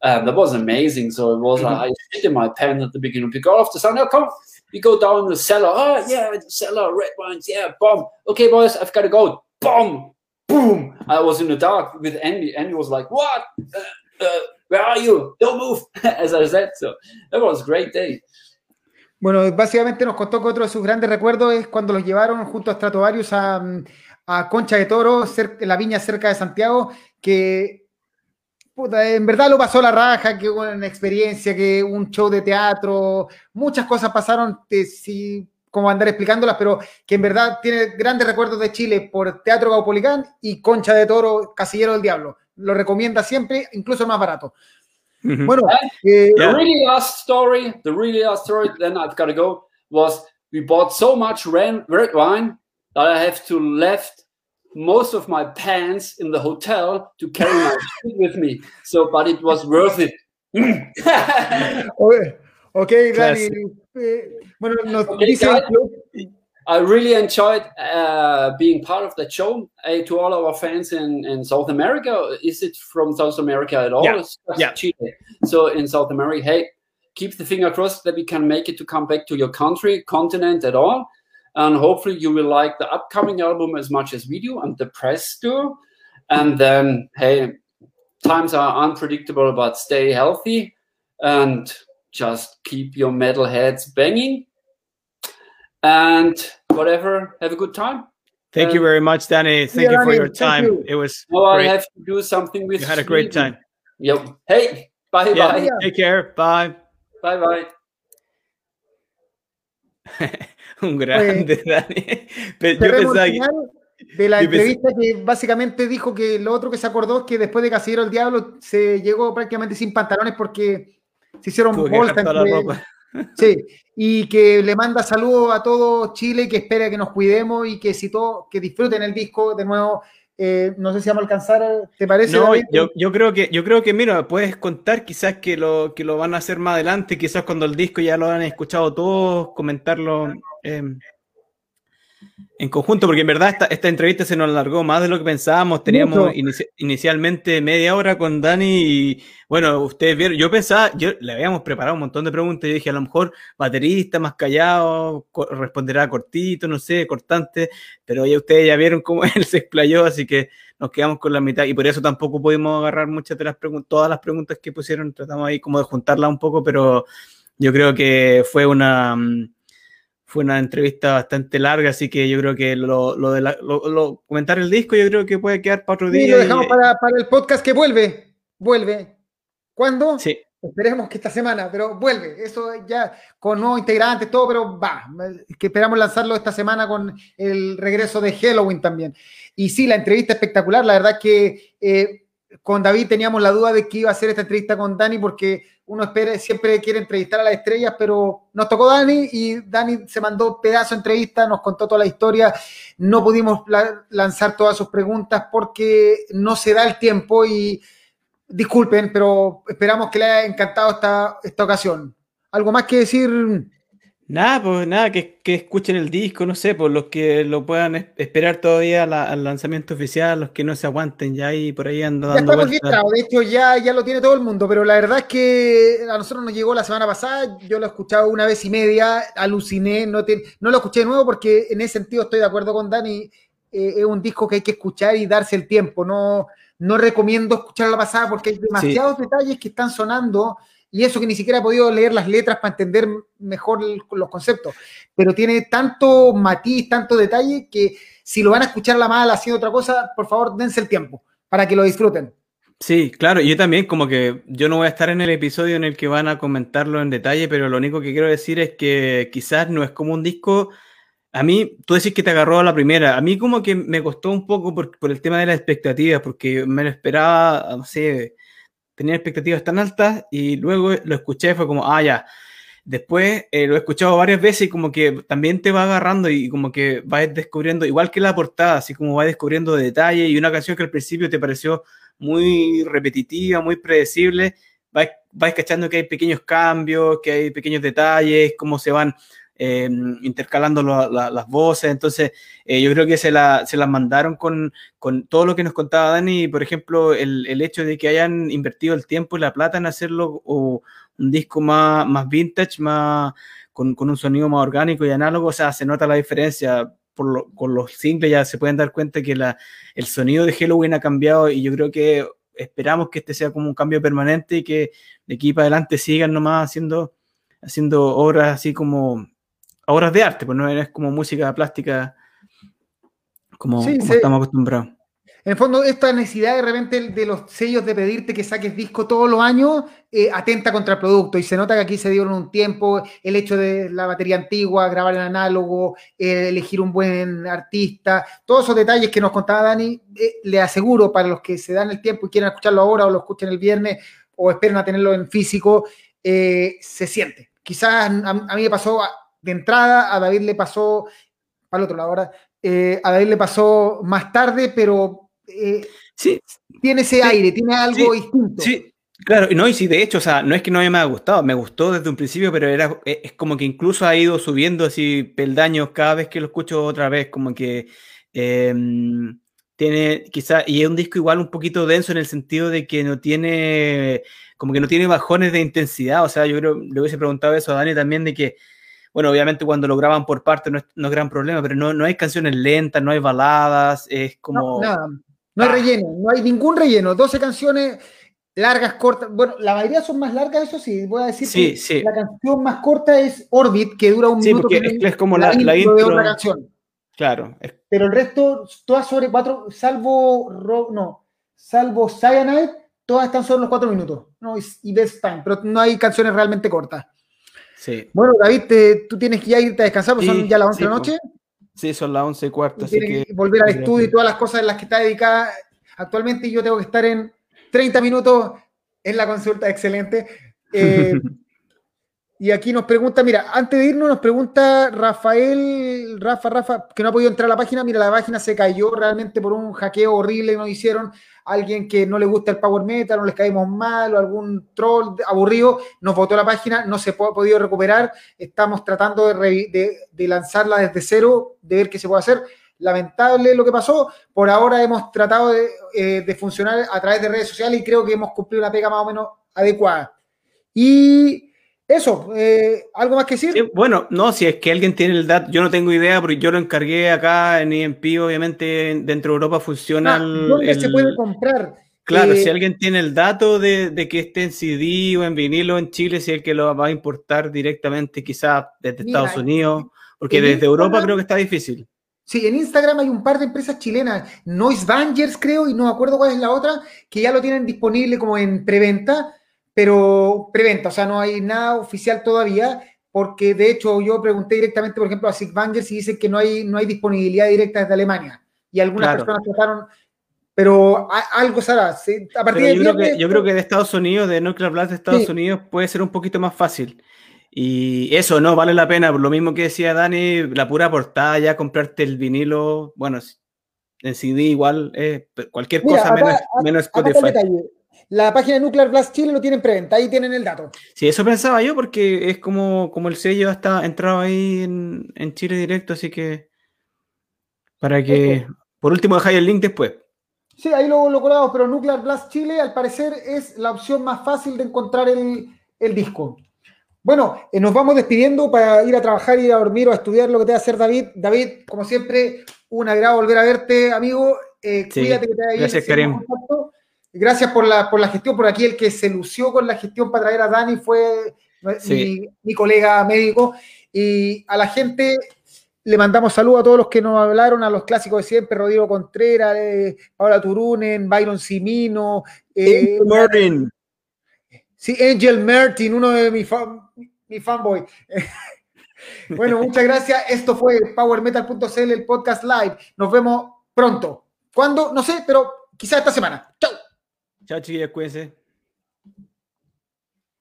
um, that was amazing. So it was mm-hmm. I shit in my pants at the beginning. We got off the sun. Now come, we go down the cellar. Oh yeah, the cellar, red wines. Yeah, bomb. Okay, boys, I've got to go. Bomb boom. I was in the dark with Andy. Andy was like, "What? Uh, uh, where are you? Don't move!" As I said, so that was a great day. Bueno, básicamente nos contó que otro de sus grandes recuerdos es cuando los llevaron junto a Stratovarius a, a Concha de Toro, cerca, la viña cerca de Santiago, que puta, en verdad lo pasó la raja, que hubo una experiencia, que un show de teatro, muchas cosas pasaron. Te, si como andar explicándolas, pero que en verdad tiene grandes recuerdos de Chile por Teatro Gaupolicán y Concha de Toro, Casillero del Diablo. Lo recomienda siempre, incluso más barato. Bueno, eh, the really last story, the really last story, then I've got to go, was we bought so much red wine that I have to left most of my pants in the hotel to carry my shit with me. So, but it was worth it. okay, okay Danny. Eh, bueno, nos okay, dice I really enjoyed uh, being part of that show. Hey, to all our fans in, in South America, is it from South America at all? Yeah. yeah. Chile. So in South America, hey, keep the finger crossed that we can make it to come back to your country, continent at all. And hopefully you will like the upcoming album as much as we do and the press do. And then, hey, times are unpredictable, but stay healthy and just keep your metal heads banging and whatever. Have a good time. Thank you very much, Danny. Thank yeah, you for your time. You. It was. Oh, great. I have to do something with. You had a great time. Yep. Hey, bye yeah, bye. Take care. Bye. Bye bye. Un grande, Dani. Pero yo pensaba que, de la entrevista que básicamente dijo que lo otro que se acordó es que después de Casillero el Diablo se llegó prácticamente sin pantalones porque se hicieron entre, Sí, y que le manda saludos a todo Chile, que espera que nos cuidemos y que si todo, que disfruten el disco de nuevo. Eh, no sé si vamos a alcanzar, ¿te parece? No, yo, yo, creo que, yo creo que, mira, puedes contar quizás que lo, que lo van a hacer más adelante, quizás cuando el disco ya lo han escuchado todos, comentarlo. Eh, en conjunto, porque en verdad esta, esta, entrevista se nos alargó más de lo que pensábamos. Teníamos inicialmente media hora con Dani y bueno, ustedes vieron, yo pensaba, yo le habíamos preparado un montón de preguntas y dije a lo mejor baterista más callado, responderá cortito, no sé, cortante, pero ya ustedes ya vieron cómo él se explayó, así que nos quedamos con la mitad. Y por eso tampoco pudimos agarrar muchas de las preguntas, todas las preguntas que pusieron, tratamos ahí como de juntarlas un poco, pero yo creo que fue una mm, fue una entrevista bastante larga, así que yo creo que lo, lo de lo, comentar el disco, yo creo que puede quedar para otro día. Sí, lo dejamos para, para, el podcast que vuelve. Vuelve. ¿Cuándo? Sí. Esperemos que esta semana, pero vuelve. Eso ya con nuevos integrantes, todo, pero va. Que esperamos lanzarlo esta semana con el regreso de Halloween también. Y sí, la entrevista espectacular. La verdad que eh, con David teníamos la duda de que iba a hacer esta entrevista con Dani porque uno espera, siempre quiere entrevistar a las estrellas, pero nos tocó Dani y Dani se mandó pedazo de entrevista, nos contó toda la historia, no pudimos lanzar todas sus preguntas porque no se da el tiempo y disculpen, pero esperamos que le haya encantado esta, esta ocasión. ¿Algo más que decir? Nada, pues nada, que, escuchen el disco, no sé, por los que lo puedan esperar todavía al lanzamiento oficial, los que no se aguanten ya ahí por ahí andando. Ya estamos de hecho ya, ya lo tiene todo el mundo, pero la verdad es que a nosotros nos llegó la semana pasada, yo lo he escuchado una vez y media, aluciné, no, no lo escuché de nuevo porque en ese sentido estoy de acuerdo con Dani, eh, es un disco que hay que escuchar y darse el tiempo, no, no recomiendo escuchar la pasada porque hay demasiados detalles que están sonando y eso que ni siquiera he podido leer las letras para entender mejor los conceptos, pero tiene tanto matiz, tanto detalle, que si lo van a escuchar a la mala haciendo otra cosa, por favor, dense el tiempo para que lo disfruten. Sí, claro, yo también como que yo no voy a estar en el episodio en el que van a comentarlo en detalle, pero lo único que quiero decir es que quizás no es como un disco, a mí, tú decís que te agarró a la primera, a mí como que me costó un poco por, por el tema de las expectativas, porque me lo esperaba, no sé, tenía expectativas tan altas y luego lo escuché, fue como, ah, ya. Después eh, lo he escuchado varias veces y como que también te va agarrando y como que vas descubriendo, igual que la portada, así como vas descubriendo detalles y una canción que al principio te pareció muy repetitiva, muy predecible, vas, vas cachando que hay pequeños cambios, que hay pequeños detalles, cómo se van eh, intercalando las voces. Entonces, eh, yo creo que se, la, se las mandaron con, con, todo lo que nos contaba Dani, por ejemplo, el, el, hecho de que hayan invertido el tiempo y la plata en hacerlo o un disco más, más vintage, más, con, con, un sonido más orgánico y análogo, o sea, se nota la diferencia. Por con los singles ya se pueden dar cuenta que el sonido de Halloween ha cambiado y yo creo que esperamos que este sea como un cambio permanente y que de aquí para adelante sigan nomás haciendo, haciendo obras así como obras de arte, pues no es como música plástica como, estamos acostumbrados. En el fondo, esta necesidad de repente de los sellos de pedirte que saques disco todos los años eh, atenta contra el producto y se nota que aquí se dieron un tiempo, el hecho de la batería antigua, grabar en análogo, eh, elegir un buen artista, todos esos detalles que nos contaba Dani, eh, le aseguro para los que se dan el tiempo y quieren escucharlo ahora o lo escuchen el viernes, o esperen a tenerlo en físico, eh, se siente. Quizás a, a, mí me pasó de entrada, a David le pasó, para el otro lado ahora, eh, a David le pasó más tarde, pero eh, sí, tiene ese sí, aire, tiene algo sí, distinto. Sí, claro, no, y sí, de hecho, o sea, no es que no me haya gustado, me gustó desde un principio, pero era, es como que incluso ha ido subiendo así peldaños cada vez que lo escucho otra vez, como que eh, tiene quizá, y es un disco igual un poquito denso en el sentido de que no tiene, como que no tiene bajones de intensidad, o sea, yo creo, le hubiese preguntado eso a Dani también de que bueno, obviamente cuando lo graban por parte no es, no es gran problema, pero no, no, hay canciones lentas, no hay baladas, es como... No, nada, no hay ah. relleno, no hay ningún relleno, 12 canciones largas, cortas, bueno, la mayoría son más largas, eso sí, voy a decir sí, que sí. la canción más corta es Orbit, que dura un sí, minuto. Porque es, es, como la, la intro, de otra canción. Claro. Es... Pero el resto, todas sobre cuatro, salvo, no, salvo Cyanide, todas están sobre los cuatro minutos, ¿no? Y Best Time, pero no hay canciones realmente cortas. Sí. Bueno, David, te, tú tienes que ya irte a descansar, porque sí, son ya las 11 sí, de la noche. Sí, son las 11 y cuarto. Así que, que, volver al estudio y todas las cosas en las que está dedicada actualmente. Yo tengo que estar en 30 minutos en la consulta, excelente. Eh, y aquí nos pregunta, mira, antes de irnos nos pregunta Rafael, Rafa, Rafa, que no ha podido entrar a la página, mira, la página se cayó realmente por un hackeo horrible que nos hicieron, alguien que no le gusta el power metal, no les caímos mal, o algún troll aburrido, nos votó la página, no se ha podido recuperar, estamos tratando de, lanzarla desde cero, de ver qué se puede hacer. Lamentable lo que pasó, por ahora hemos tratado de, eh, de funcionar a través de redes sociales y creo que hemos cumplido una pega más o menos adecuada. Y eso, eh, ¿algo más que decir? Sí, bueno, no, si es que alguien tiene el dato, yo no tengo idea, porque yo lo encargué acá en EMP, obviamente dentro de Europa funciona ah, ¿Dónde el, se puede comprar? Claro, eh, si alguien tiene el dato de, de, que esté en CD o en vinilo en Chile, si es el que lo va a importar directamente quizás desde mira, Estados Unidos, porque desde Instagram, Europa creo que está difícil. Sí, en Instagram hay un par de empresas chilenas, Noise Bangers creo, y no me acuerdo cuál es la otra, que ya lo tienen disponible como en preventa, pero preventa, o sea, no hay nada oficial todavía, porque de hecho yo pregunté directamente, por ejemplo, a Sig Bangers y dicen que no hay, no hay disponibilidad directa desde Alemania. Y algunas claro. personas trataron, pero algo será. ¿sí? A partir de yo, creo que, yo creo que de Estados Unidos, de Nuclear Blast de Estados sí. Unidos, puede ser un poquito más fácil. Y eso no vale la pena, por lo mismo que decía Dani, la pura portada, ya comprarte el vinilo, bueno, en CD igual, eh, cualquier Mira, cosa acá, menos, menos Spotify. La página de Nuclear Blast Chile lo tienen preventa, ahí tienen el dato. Sí, eso pensaba yo, porque es como, como el sello está entrado ahí en, en Chile directo, así que para que, por último, dejáis el link después. Sí, ahí lo, lo colgamos, pero Nuclear Blast Chile, al parecer, es la opción más fácil de encontrar el, el disco. Bueno, eh, nos vamos despidiendo para ir a trabajar, ir a dormir o a estudiar lo que te va a hacer David. David, como siempre, un agrado volver a verte, amigo. Eh, sí, cuídate que te vaya Gracias, Karim. Gracias por la, por la gestión, por aquí el que se lució con la gestión para traer a Dani fue sí. mi, mi, colega médico. Y a la gente le mandamos saludos a todos los que nos hablaron, a los clásicos de siempre, Rodrigo Contreras, eh, Paula Turunen, Byron Simino. Eh, Martin. Sí, Angel Martin, uno de mis fan, mi fanboy. bueno, muchas gracias. Esto fue PowerMetal.cl, el podcast live. Nos vemos pronto. ¿Cuándo? No sé, pero quizás esta semana. Chau. Chao, chiquillos, cuídense.